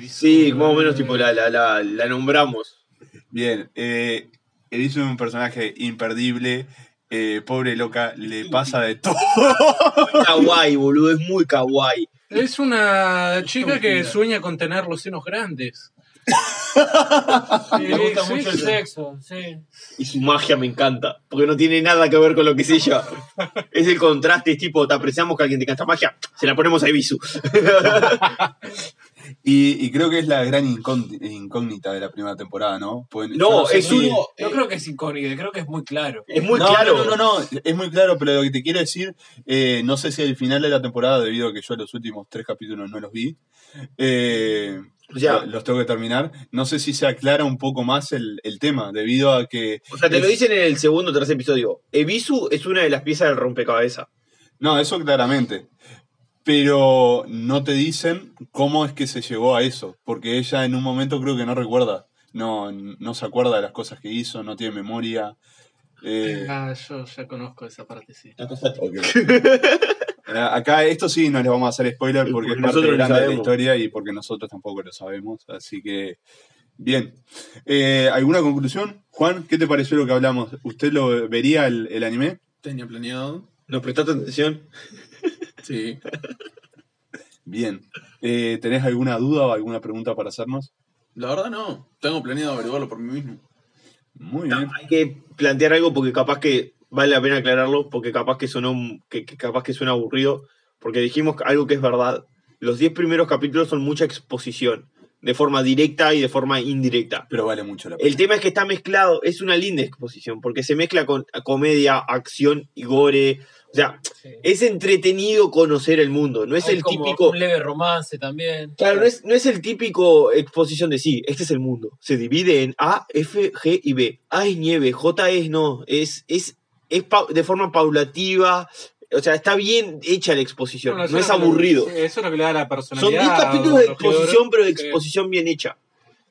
B: Sí, más o menos tipo la, la, la, la nombramos.
A: Bien, eh, es un personaje imperdible, eh, pobre loca, le pasa de todo.
B: Kawaii, boludo, es muy kawaii.
C: Es una chica que sueña con tener los senos grandes.
D: Me gusta
C: Sí,
D: mucho
C: sí.
D: el sexo, sí.
B: Y su magia me encanta, porque no tiene nada que ver con lo que es ella. Es el contraste, es tipo, te apreciamos que alguien te canta magia, se la ponemos a Ibisu.
A: Y, y creo que es la gran incógn- incógnita de la primera temporada, ¿no? Yo
B: No,
A: sé
B: es uno.
D: Yo creo que es incógnito, creo que es muy claro.
B: Es muy
A: no,
B: claro.
A: No, no, no, no, es muy claro, pero lo que te quiero decir, eh, no sé si al final de la temporada, debido a que yo los últimos tres capítulos no los vi, eh,
B: O sea,
A: lo- los tengo que terminar, no sé si se aclara un poco más el, el tema, debido a que...
B: o sea, te lo dicen en el segundo o tercer episodio. Ebisu es una de las piezas del rompecabezas.
A: No, eso claramente. Pero no te dicen cómo es que se llegó a eso, porque ella en un momento creo que no recuerda, no, no se acuerda de las cosas que hizo, no tiene memoria. eh,
C: Ah, yo ya conozco esa parte, sí.
A: Acá esto sí no les vamos a hacer spoiler porque,
B: porque
A: es parte
B: nosotros
A: grande de la historia y porque nosotros tampoco lo sabemos. Así que, bien. Eh, ¿Alguna conclusión? Juan, ¿qué te pareció lo que hablamos? ¿Usted lo vería el, el anime?
E: Tenía planeado.
B: ¿Nos prestaste atención?
E: Sí.
A: Bien. Eh, ¿Tenés alguna duda o alguna pregunta para hacernos?
E: La verdad no. Tengo planeado averiguarlo por mí mismo.
A: Muy bien.
B: Hay que plantear algo porque capaz que vale la pena aclararlo, porque capaz que sonó que, que capaz que suena aburrido, porque dijimos algo que es verdad. Los 10 primeros capítulos son mucha exposición, de forma directa y de forma indirecta.
A: Pero vale mucho la pena.
B: El tema es que está mezclado, es una linda exposición, porque se mezcla con comedia, acción y gore. O sea,
D: Sí.
B: es entretenido conocer el mundo, no es
D: Hay
B: el
D: como
B: típico.
D: Un leve romance también.
B: Claro, no es, no es el típico exposición de sí, este es el mundo. Se divide en A, F, G y B. A es nieve, J es no. Es, es, es pa- de forma paulativa. O sea, está bien hecha la exposición.
C: Bueno,
B: no es
C: que-
B: aburrido.
C: sí, Eso es lo que le da la
B: Son
C: personalidad.
B: 10
C: a
B: capítulos de exposición, pero de
C: Sí.
B: exposición bien hecha.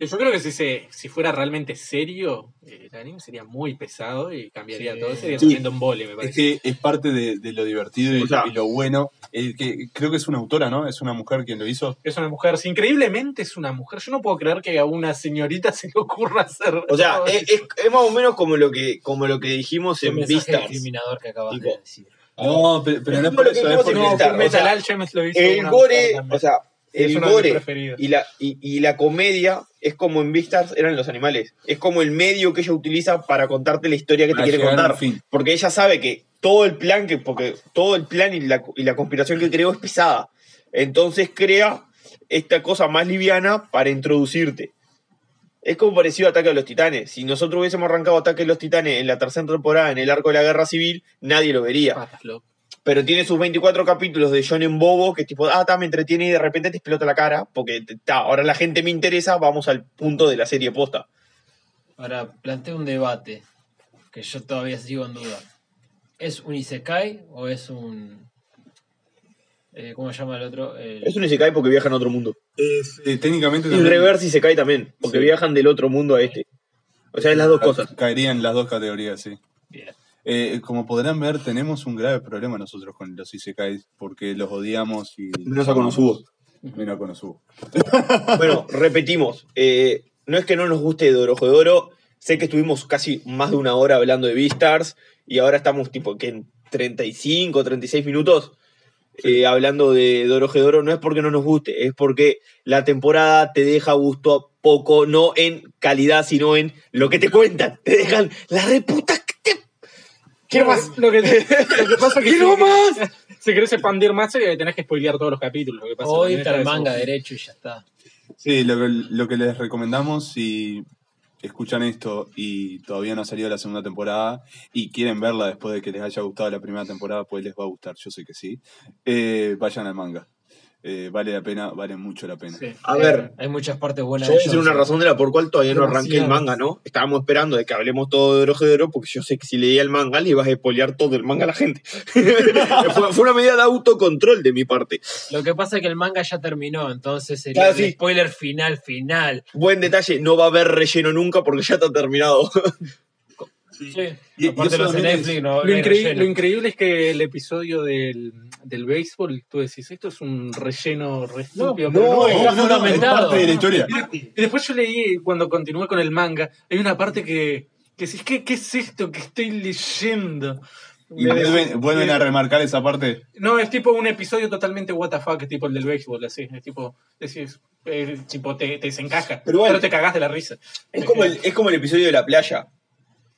C: Yo creo que si, se, si fuera realmente serio, eh, el anime sería muy pesado y cambiaría
D: Sí.
C: todo. Sería
A: Sí.
C: tremendo embole, me
A: Es
C: parece.
A: que es parte de, de lo divertido y,
B: O sea-
A: y lo bueno. El que, creo que es una autora, ¿no? Es una mujer quien lo hizo.
C: Es una mujer, increíblemente es una mujer. Yo no puedo creer que a una señorita se le ocurra hacer.
B: O sea, es, es- es más o menos como lo que, como lo que dijimos
D: Un
B: en Vistas.
D: discriminador que acabas
B: Tipo,
D: de decir.
A: No, pero, pero no es
B: Es
A: por
B: lo que
A: eso, es
B: en
C: No,
B: Vistas, o sea. El gore, o sea,
C: es
B: el gore y la, y, y la comedia es como en Vistas eran los animales. Es como el medio que ella utiliza para contarte la historia que te quiere contar. Porque ella sabe que todo el plan que, porque todo el plan y la, y la conspiración que creó es pesada. Entonces crea esta cosa más liviana para introducirte. Es como parecido a Ataque a los Titanes. Si nosotros hubiésemos arrancado Ataque a los Titanes en la tercera temporada, en el arco de la guerra civil, nadie lo vería.
C: Patas, loco.
B: Pero tiene sus 24 capítulos de John en Bobo, que es tipo, ah, ta, me entretiene y de repente te explota la cara, porque ta, ahora la gente me interesa, vamos al punto de la serie posta.
D: Ahora, planteo un debate que yo todavía sigo en duda. ¿Es un Isekai o es un. eh, ¿Cómo se llama el otro? El-
B: Es un Isekai porque viajan a otro mundo.
A: Es, eh, técnicamente
B: Y Reverse Isekai también, porque
A: Sí.
B: viajan del otro mundo a este. O sea, es las dos cosas.
A: caerían las dos categorías, sí.
D: Bien.
A: Eh, como podrán ver, tenemos un grave problema nosotros con los Isekais, porque los odiamos y...
B: Menos a Konosuba.
A: Menos a Konosuba.
B: Bueno, repetimos. eh, no es que no nos guste Dorojedoro. Sé que estuvimos casi más de una hora hablando de Beastars y ahora estamos tipo que en 35, 36 minutos. eh, hablando de Dorojedoro, no es porque no nos guste, es porque la temporada te deja gusto a poco, no en calidad, sino en lo que te cuentan. Te dejan la reputa. Quiero más.
C: Lo que, lo que pasa es que
B: ¡Quiero
C: si,
B: más!
C: si querés expandir más, eh, tenés que spoilear todos los capítulos. Lo que pasa
D: O
C: también
D: irte
C: está eso.
D: manga derecho y ya está.
A: Sí, lo que, lo que les recomendamos si escuchan esto y todavía no ha salido la segunda temporada y quieren verla después de que les haya gustado la primera temporada, pues les va a gustar, yo sé que sí. Eh, vayan al manga. Eh, vale la pena, vale mucho la pena.
C: Sí.
B: A ver,
D: Hay muchas partes buenas.
B: yo voy a
D: de
B: decir una razón de la por cual todavía no arranqué el manga, ¿no? Estábamos esperando de que hablemos todo de Dorojedoro, porque yo sé que si leía el manga le ibas a spoilear todo el manga a la gente. fue, fue una medida de autocontrol de mi parte.
D: Lo que pasa es que el manga ya terminó, entonces sería
B: Claro,
D: el
B: sí.
D: spoiler final, final.
B: Buen detalle, no va a haber relleno nunca porque ya está terminado.
D: Sí.
A: Y- y
D: Aparte
A: eso
D: los de
A: también
D: Netflix no, no
C: Lo, increíble es que el episodio del, del béisbol, tú decís, esto es un relleno re estúpido, pero
B: no,
C: no,
D: está
A: No, no, no, es
D: fundamentado.
A: parte de la historia.
C: Y después yo leí, cuando continué con el manga, hay una parte que, que decís, ¿qué, ¿qué es esto que estoy leyendo?
A: Y vuelven, vuelven a remarcar esa parte.
C: No, es tipo un episodio totalmente fuck, tipo el del béisbol, así. Es tipo, decís, eh, tipo te, te desencaja,
B: Pero bueno.
C: te cagás de la risa.
B: Es como el, es como el episodio de la playa.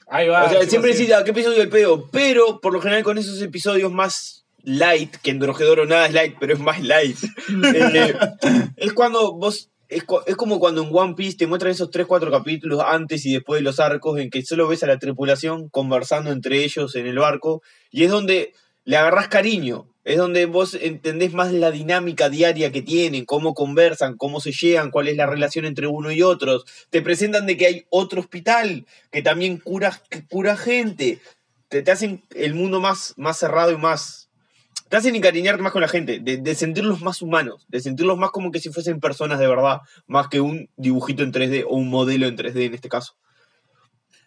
C: Ahí va.
B: o sea, siempre decís, "Ah, ¿qué episodio del pedo? Pero, por lo general, con esos episodios más light, que en Dorojedoro nada es light, pero es más light. eh, es cuando vos. Es, es como cuando en One Piece te muestran esos 3-4 capítulos antes y después de los arcos en que solo ves a la tripulación conversando entre ellos en el barco y es donde le agarrás cariño, es donde vos entendés más la dinámica diaria que tienen, cómo conversan, cómo se llegan, cuál es la relación entre uno y otros. Te presentan de que hay otro hospital que también cura, que cura gente. Te, te hacen el mundo más, más cerrado y más... Te hacen encariñarte más con la gente, de, de sentirlos más humanos, de sentirlos más como que si fuesen personas de verdad, más que un dibujito en 3D o un modelo en 3D en este caso.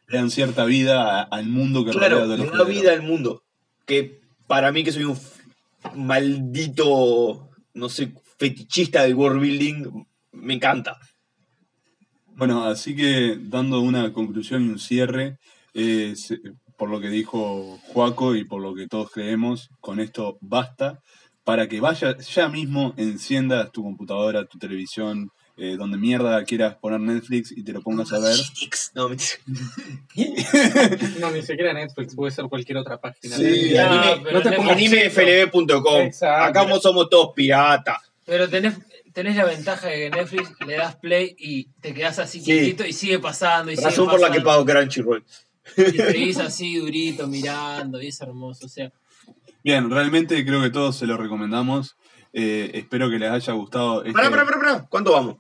A: Le dan cierta vida al mundo que
B: Claro,
A: rodea de
B: le
A: los
B: da vida al mundo. Que para mí que soy un maldito, no sé, fetichista del world building, me encanta.
A: Bueno, así que dando una conclusión y un cierre, eh, por lo que dijo Juaco y por lo que todos creemos, con esto basta, para que vayas ya mismo, enciendas tu computadora, tu televisión, eh, donde mierda quieras poner Netflix y te lo pongas a ver.
B: No, mentira.
C: No, ni siquiera Netflix, puede ser cualquier otra página.
B: Sí,
C: de-
B: anime,
D: pero
C: no te
D: Netflix-
C: pongas-
B: animeflb.com. Acá vos somos todos piratas.
D: Pero tenés, tenés la ventaja de que Netflix le das play y te quedás así
B: Sí.
D: quietito y sigue pasando. Y sigue
B: Razón por la que
D: pasando.
B: pago Crunchyroll.
D: Y seguís así durito mirando y es hermoso. O sea,
A: Bien, realmente creo que todos se lo recomendamos. Eh, espero que les haya gustado. Este...
B: Pará, pará, pará, pará. ¿Cuánto vamos?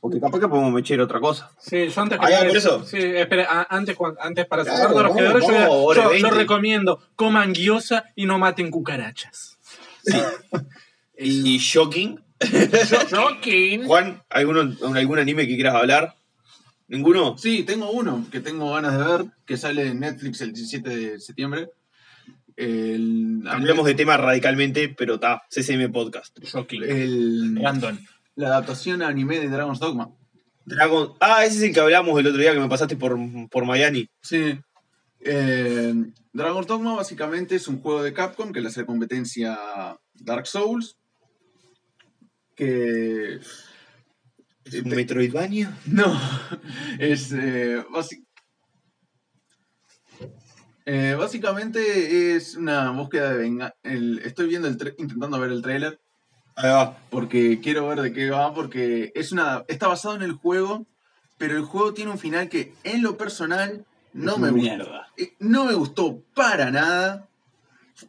B: Porque capaz que podemos mechar otra cosa.
C: Sí, yo antes
B: Ah, ya, por eso.
C: Sí, espera, antes, antes para
B: Claro,
C: cerrar de los
B: vamos,
C: quedadores, yo, yo-
B: 20.
C: yo recomiendo coman guiosa y no maten cucarachas.
B: Y Shocking.
D: shocking.
B: Juan, ¿alguno, ¿algún anime que quieras hablar? ¿Ninguno?
E: Sí, tengo uno que tengo ganas de ver, que sale en Netflix el 17 de septiembre. El,
B: Cambiamos de tema radicalmente, pero está, CCM Podcast.
C: Shocking.
E: el-
D: Random.
E: la adaptación a anime de Dragon's Dogma.
B: Dragon. Ah, ese es el que hablamos el otro día que me pasaste por, por Miami.
E: Sí. Eh, Dragon's Dogma básicamente es un juego de Capcom que le hace competencia a Dark Souls. Que.
B: ¿Es un Metroidvania?
E: No, es. eh, eh, básicamente es una búsqueda de venganza. Estoy viendo el intentando ver el trailer
B: Ahí va.
E: porque quiero ver de qué va, porque es una está basado en el juego, pero el juego tiene un final que en lo personal no me gustó.
A: Mierda.
E: Eh, No me gustó para nada.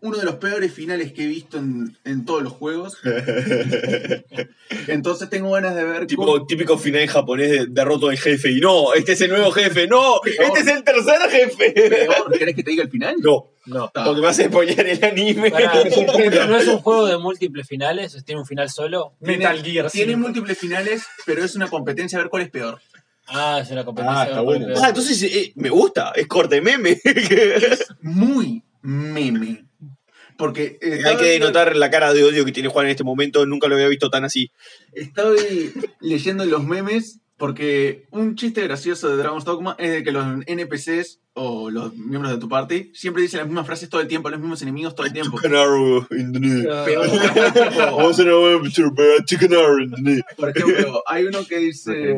E: Uno de los peores finales que he visto en, en todos los juegos. Entonces tengo ganas de ver
B: Tipo,
E: cómo-
B: típico final japonés de derroto al jefe. Y no, este es el nuevo jefe. No, este es el tercer jefe.
E: peor. ¿Querés que te diga el final?
B: No,
D: No.
B: porque me vas a spoilear el anime.
D: Pará, ¿pero ¿No es un juego de múltiples finales? ¿Tiene un final solo?
C: Metal Gear
E: Tiene
C: 5.
E: múltiples finales, pero es una competencia a ver cuál es peor.
D: Ah, es una competencia.
A: Ah, está bueno.
B: Ah, entonces eh, me gusta, es corte meme.
E: Muy meme. Porque eh,
B: Hay que denotar la cara de odio que tiene Juan en este momento. Nunca lo había visto tan así.
E: Estoy leyendo los memes Porque un chiste gracioso de Dragon's Dogma es de que los NPCs o los miembros de tu party siempre dicen las mismas frases todo el tiempo, los mismos enemigos todo el tiempo.
B: Chicken arrow in the knee.
E: por ejemplo, hay uno que dice...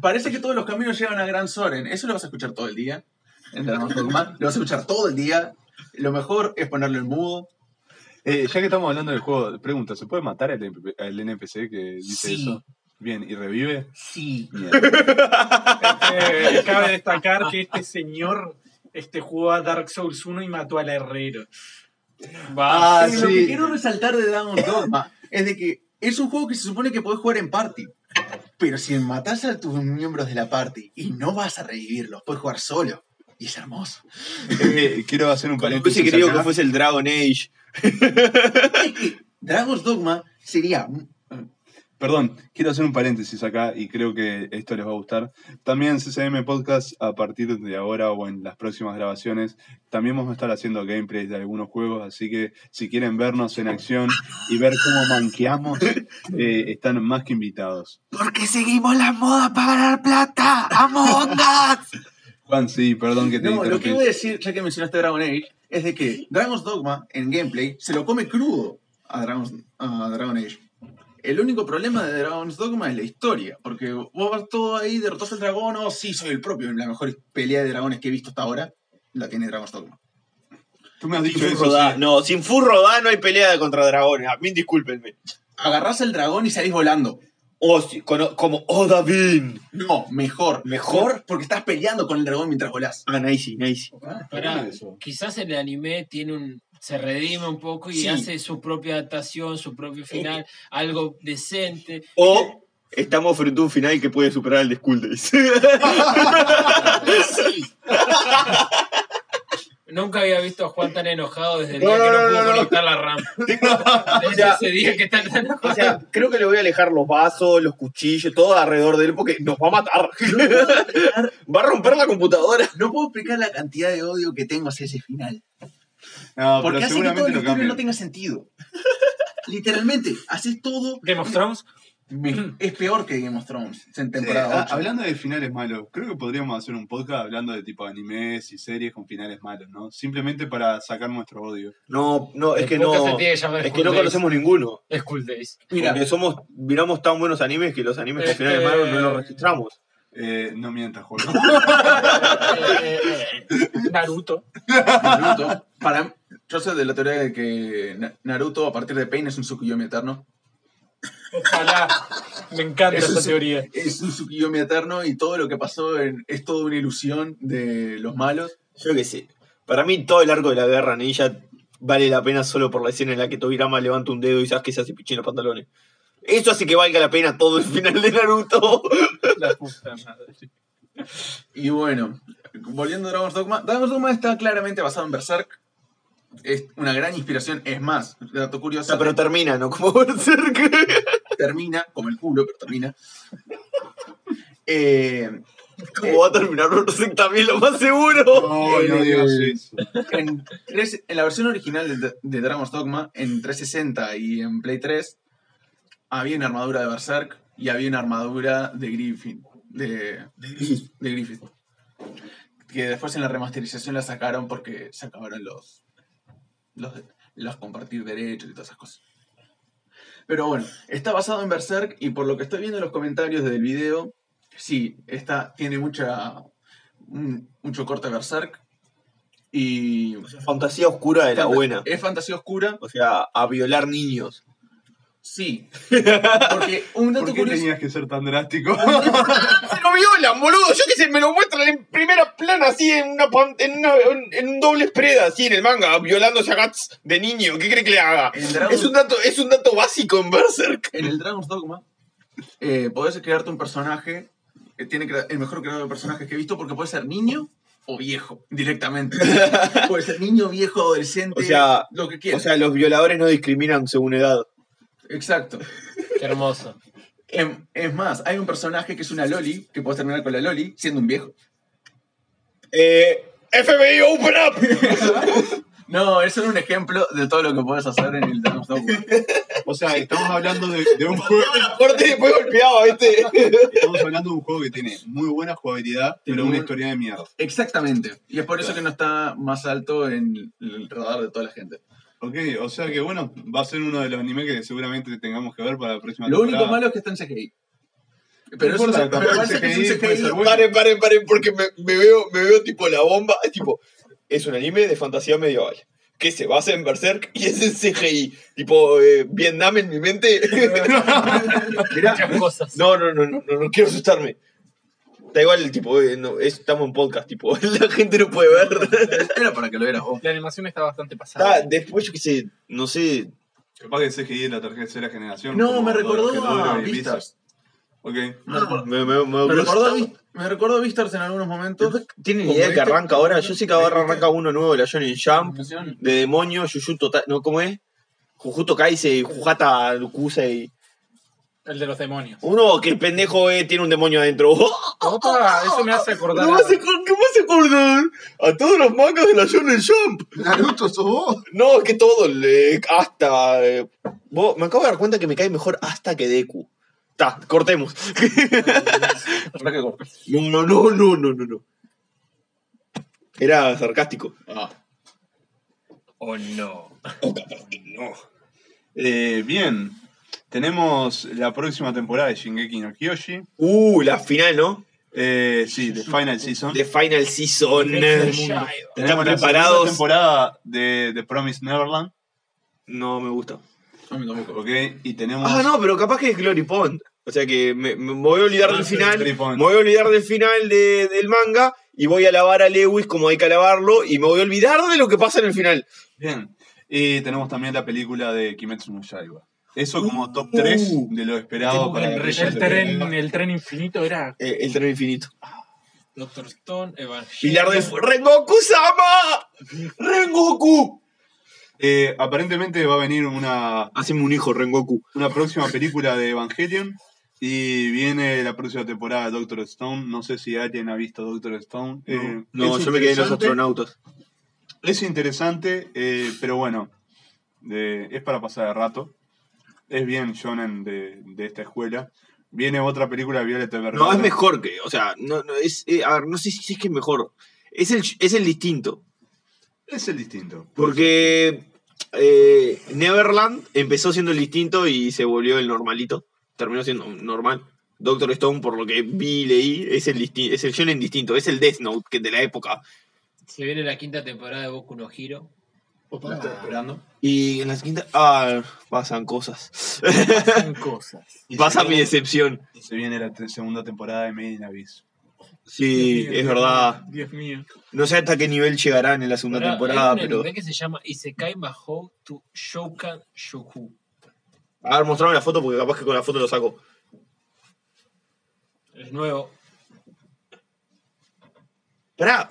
E: Parece que todos los caminos llevan a Gran Soren. Eso lo vas a escuchar todo el día. En Dragon's Dogma. Lo vas a escuchar todo el día. Lo mejor es ponerlo en mudo.
A: Eh, ya que estamos hablando del juego, pregunta, ¿se puede matar al, al NPC que dice
E: Sí.
A: eso? Bien, ¿y revive?
E: Sí.
C: Eh, cabe destacar que este señor este, jugó a Dark Souls 1 y mató al herrero.
D: Va.
B: Ah,
E: Lo que quiero resaltar de Dragon's Dogma es de que es un juego que se supone que podés jugar en party. Pero si matas a tus miembros de la party y no vas a revivirlos, puedes jugar solo. Y es hermoso.
A: Eh, quiero hacer un
B: Hubiese
A: paréntesis.
B: querido que fuese el Dragon Age.
E: Dragon's Dogma sería
A: Perdón, quiero hacer un paréntesis acá y creo que esto les va a gustar. También CCM Podcast, a partir de ahora o en las próximas grabaciones, también vamos a estar haciendo gameplays de algunos juegos, así que si quieren vernos en acción y ver cómo manqueamos, eh, están más que invitados.
E: Porque seguimos la moda para ganar plata. ¡Among Us!
A: Juan, sí, perdón que te
E: No, lo que voy a decir, ya que mencionaste Dragon Age, es de que Dragon's Dogma en gameplay se lo come crudo a, Dragon's, a Dragon Age. El único problema de Dragon's Dogma es la historia, porque vos vas todo ahí, derrotas al dragón, oh sí, soy el propio, la mejor pelea de dragones que he visto hasta ahora, la tiene Dragon's Dogma.
A: Tú me has
B: Sin
A: dicho eso.
B: Furrodá.
A: sí.
B: No, sin Furrodá no hay pelea contra dragones. A mí discúlpenme.
E: Agarrás al dragón y salís volando.
B: O si- cono- como Odavin.
E: No, mejor.
B: ¿Mejor?
E: Porque estás peleando con el dragón mientras volás.
B: Ah, nice, nice.
D: Pará,
A: eso.
D: quizás el anime tiene un se redime un poco y
E: Sí.
D: hace su propia adaptación, su propio final, algo decente.
B: O estamos frente a un final que puede superar el de School Days.
D: Sí. Nunca había visto a Juan tan enojado desde el
B: No,
D: día que
B: no,
D: pudo
B: no, no.
D: conectar la RAM. Desde
B: sea-
D: ese día que está tan enojado.
B: o sea, creo que le voy a alejar los vasos, los cuchillos, todo alrededor de él porque nos va a matar. va a romper la computadora.
E: No puedo explicar la cantidad de odio que tengo hacia ese final.
A: No,
E: Porque
A: pero
E: hace que
A: seguramente lo
E: historia
A: cambien.
E: no tenga sentido. Literalmente, haces todo.
C: Game of Thrones.
E: Me- es peor que Game of Thrones en temporada
A: a-
E: 8.
A: hablando de finales malos, creo que podríamos hacer un podcast hablando de tipo animes y series con finales malos, ¿no? Simplemente para sacar nuestro odio.
B: No, no, es
D: El
B: que no. Es
D: School
B: que no
D: Days.
B: conocemos ninguno.
D: School Days.
E: Mira,
B: Porque somos, miramos tan buenos animes que los animes con
D: Este-
B: finales malos no los registramos.
A: Eh, no mientas, juego.
D: Eh,
C: Naruto.
E: Naruto, para, yo soy de la teoría de que Na- Naruto a partir de Pain es un Tsukuyomi eterno.
C: Ojalá. Me encanta
E: Eso
C: esa
E: es-
C: teoría.
E: Es un Tsukuyomi eterno y todo lo que pasó en- es toda una ilusión de los malos.
B: Yo qué sé. Para mí todo el arco de la guerra ninja vale la pena solo por la escena en la que Tobirama levanta un dedo y sabes que se hace pichín los pantalones. Eso hace que valga la pena todo el final de Naruto.
C: La puta madre.
E: Y bueno, volviendo a Dragon's Dogma, Dragon's Dogma está claramente basado en Berserk. Es una gran inspiración. Es más, dato curioso,
B: O sea, pero termina, ¿no? Como Berserk.
E: Termina, como el culo, pero termina. Eh,
B: ¿Cómo va a terminar Berserk también lo más seguro?
A: No, no digas eso.
E: en, tres- en la versión original de, de Dragon's Dogma, en 360 y en Play 3, había una armadura de Berserk y había una armadura de Griffin. De, de Griffith. Que después en la remasterización la sacaron porque se acabaron los, los, los compartir derechos y todas esas cosas. Pero bueno, está basado en Berserk y por lo que estoy viendo en los comentarios del video, sí, está, tiene mucha, mucho corte Berserk. Y
B: Fantasía oscura de la
E: Fanta-
B: buena.
E: Es fantasía oscura,
B: O sea, a violar niños.
E: sí. Porque un dato
A: ¿Por qué
E: curioso.
A: tenías que ser tan drástico?
B: ¡Se lo violan, boludo! Yo que sé, me lo muestran en primera plana, así, en una, en una- en- en un doble spread, así, en el manga, violándose a Gats de niño. ¿Qué cree que le haga?
E: Dragon-
B: Es un dato, es un dato básico en Berserk.
E: En el Dragon's Dogma, eh, podés crearte un personaje. que tiene el mejor creador de personajes que he visto porque puede ser niño o viejo, directamente. puede ser niño, viejo, adolescente,
B: O sea-
E: lo que quieras.
B: O sea, los violadores no discriminan según edad.
E: Exacto.
D: Qué hermoso.
E: Em- Es más, hay un personaje que es una Loli, que puedes terminar con la Loli siendo un viejo.
B: Eh, FBI, open up.
E: No, es solo un ejemplo de todo lo que puedes hacer en el Dogma.
A: O sea, estamos hablando de, de un juego.
B: Corte y después golpeaba, ¿viste?
A: Estamos hablando de un juego que tiene muy buena jugabilidad, pero una historia de mierda.
E: Exactamente. Y es por eso que no está más alto en el radar de toda la gente.
A: Ok, o sea que bueno, va a ser uno de los animes que seguramente tengamos que ver para la próxima
E: Lo único malo es que está en CGI. Pero, eso,
A: importa,
E: es- pero parece
A: el
E: que es un
A: CGI
E: CGI.
A: bueno.
B: Paren, paren, paren, porque me, me veo, me veo tipo la bomba. Es tipo, es un anime de fantasía medieval. Que se basa en Berserk y es en CGI. Tipo, eh, Vietnam en mi mente. Mirá.
D: Muchas cosas.
B: No, no, no, no, no, no quiero asustarme. Da igual, tipo, eh, no, es- estamos en podcast, tipo, la gente no puede ver.
E: Era para que lo vieras vos.
C: La animación está bastante pasada.
B: Está, después, yo qué sé, no sé.
A: Capaz que CGI es la tercera generación.
E: No,
A: como
E: me recordó a
A: y
E: Beastars.
A: Ok.
E: Me recordó-
B: Me, me, me-
E: me recordó a Beast- me recordó a Beastars en algunos momentos.
B: ¿Tienen
E: Como
B: idea de que arranca ahora? Yo sé que ahora arranca uno nuevo de la Shonen Jump, de demonio, Jujutsu Ta- ¿no? ¿Cómo es? Jujuto Kaisei, Jujata Kusei.
C: El de los demonios.
B: Uno que el pendejo eh, tiene un demonio adentro.
C: Opa, eso me hace acordar.
B: ¿Qué me hace, qué me hace acordar? A todos los mangas de la Shonen Jump.
A: Naruto, sos vos.
B: No, es que todo, le- hasta... eh, vos- me acabo de dar cuenta que me cae mejor hasta que Deku. Ta, cortemos. No, no, no, no, no, no, no. Era sarcástico.
E: Ah.
D: ¿O no?
B: No.
A: Eh, bien. Tenemos la próxima temporada de Shingeki no Kyoshi.
B: Uh, la final, ¿no?
A: Eh, sí, The Final Season.
B: The Final Season.
A: Tenemos
B: ¿Están
A: la segunda temporada de The Promised Neverland.
B: No me gusta.
E: A mí tampoco.
A: Ok, y tenemos.
B: Ah, no, pero capaz que es Glory Pond. O sea que me, me voy a olvidar
A: Ah,
B: del final. Me voy a olvidar del final de- del manga y voy a alabar a Lewis como hay que alabarlo y me voy a olvidar de lo que pasa en el final.
A: Bien. Y tenemos también la película de Kimetsu no Yaiba. Eso como top 3 de lo esperado para
C: El
A: próxima
C: tren, el tren infinito era.
B: Eh, el tren infinito.
D: Doctor Stone, Evangelion.
B: Pilar del Fuego. ¡Rengoku-sama! ¡Rengoku!
A: Eh, aparentemente va a venir una,
B: Haceme un hijo, Rengoku.
A: una próxima película de Evangelion. Y viene la próxima temporada de Doctor Stone. No sé si alguien ha visto Doctor Stone. Eh,
B: No,
A: es
B: yo me quedé en los
A: interesante.
B: astronautas.
A: Es interesante, eh, pero bueno, de- es para pasar el rato. Es bien shonen de, de esta escuela. Viene otra película de Violet Evergarden.
B: No, es mejor que. O sea, no, no, es, eh, a ver, no sé si es que es mejor. Es el, es el distinto.
A: Es el distinto.
B: Porque eh, Neverland empezó siendo el distinto y se volvió el normalito. Terminó siendo normal. Doctor Stone, por lo que vi y leí, es el, disti- es el shonen distinto. Es el Death Note que de la época.
D: Se viene la quinta temporada de Boku no Hero.
E: La estoy esperando.
B: Y en la quinta. Ah, pasan cosas.
C: Pasan cosas.
A: Y
B: Pasa mi decepción.
A: y Se viene la segunda temporada de Made in Abyss.
B: Sí,
C: mío,
B: es verdad.
C: Dios mío.
B: No sé hasta qué nivel llegarán en la segunda temporada,
D: hay
B: pero.
D: que se llama Isekai Mahou to Shoukan Shoku.
B: A ver, mostrame la foto porque capaz que con la foto lo saco.
D: Es nuevo.
B: Pará.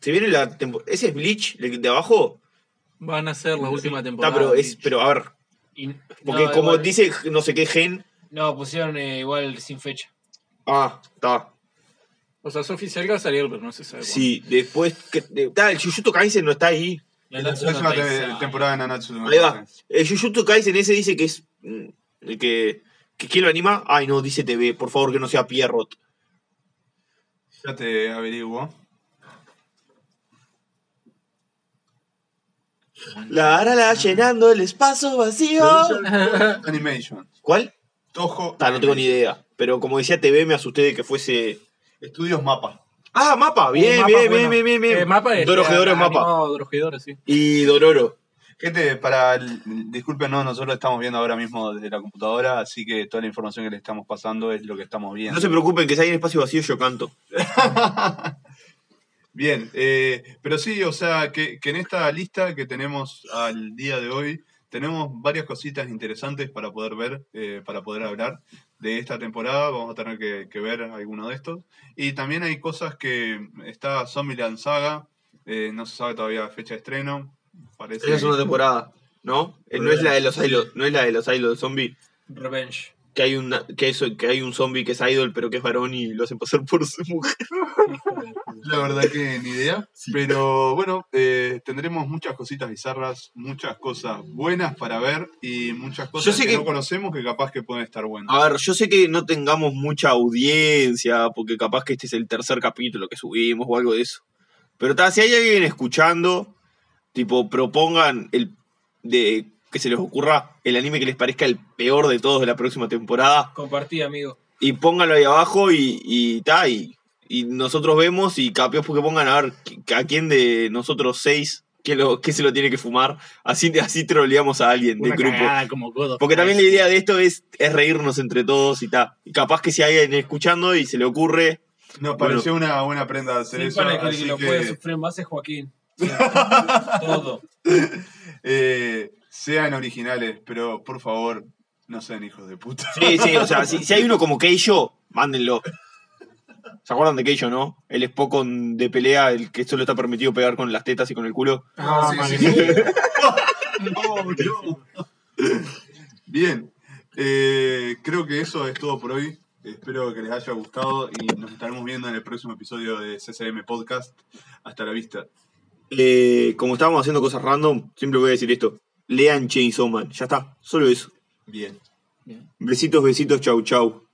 B: Se viene la temporada. ¿Ese es Bleach? ¿El de abajo?
C: Van a ser la última
B: Está,
C: temporada.
B: pero es. Pero a ver.
D: Y-
B: Porque
D: no,
B: como
D: igual-
B: dice no sé qué gen.
D: No, pusieron eh, igual sin fecha.
B: Ah, está.
C: O sea, es oficial que va a salir, pero no se sabe. cuándo.
B: Sí, después. Que, de- está, el Jujutsu Kaisen no está ahí.
A: La próxima temporada de Nanatsu. no
B: Ahí va. El Jujutsu Kaisen ese dice que es. mm, El que. que ¿Quién lo anima? Ay, no, dice TV. Por favor, que no sea Pierrot.
A: Ya te averiguo.
B: La arala llenando el espacio vacío.
A: Animation.
B: ¿Cuál?
A: Toho.
B: Ah, no tengo ni idea. Pero como decía TV, me asusté de que fuese.
A: Estudios Mapa.
B: Ah, mapa. Bien,
C: Mapa,
B: bien,
C: bueno.
B: bien, bien, bien,
C: Eh, mapa es.
B: Dorohedoro es mapa.
C: No, Dorohedoro, sí.
B: Y Dororo.
A: Gente, para el- disculpen, no, nosotros estamos viendo ahora mismo desde la computadora, así que toda la información que le estamos pasando es lo que estamos viendo.
B: No se preocupen, que si hay un espacio vacío, yo canto.
A: Bien, eh, pero sí, o sea, que, que en esta lista que tenemos al día de hoy, tenemos varias cositas interesantes para poder ver, eh, para poder hablar de esta temporada. Vamos a tener que, que ver alguno de estos. Y también hay cosas que está Zombieland Saga, eh, no se sabe todavía la fecha de estreno. Parece
B: Esa es una temporada, ¿no? Eh, no es la de los idols, no es la de los idols zombie.
D: Revenge.
B: Que hay, una, que, eso, que hay un zombie que es idol, pero que es varón y lo hacen pasar por su mujer.
A: La verdad que ni idea. Pero bueno, eh, tendremos muchas cositas bizarras, muchas cosas buenas para ver y muchas cosas
B: sé
A: que,
B: que-
A: no conocemos que capaz que pueden estar buenas.
B: A ver, yo sé que no tengamos mucha audiencia, porque capaz que este es el tercer capítulo que subimos o algo de eso. Pero ta, si hay alguien escuchando, tipo, propongan el de que se les ocurra el anime que les parezca el peor de todos de la próxima temporada.
D: Compartí, amigo.
B: Y pónganlo ahí abajo y, y ta, y, y nosotros vemos y capaz porque pongan a ver a quién de nosotros seis que, lo, que se lo tiene que fumar. Así, así troleamos a alguien del
C: Una
B: grupo.
C: cagada como God of
B: Porque también la idea de esto es, es reírnos entre todos y tal. Y capaz que si hay alguien escuchando y se le ocurre.
A: Nos pareció una buena prenda de hacer
D: Sí,
A: eso.
D: para que el
A: así
D: que lo
A: que,
D: puede sufrir más es Joaquín. Todo.
A: eh, sean originales, pero por favor, no sean hijos de puta.
B: Sí, sí, o sea, si, si hay uno como Keisho, mándenlo. ¿Se acuerdan de Keisho, no? El Spokon de pelea, el que solo está permitido pegar con las tetas y con el culo.
C: Ah,
E: Sí, sí, sí.
A: No, no. Bien, eh, creo que eso es todo por hoy. Espero que les haya gustado y nos estaremos viendo en el próximo episodio de CCM Podcast. Hasta la vista.
B: Eh, como estábamos haciendo cosas random, siempre voy a decir esto. Lean Chainsaw Man. Ya está, solo eso.
A: Bien.
B: Besitos, besitos, chau, chau.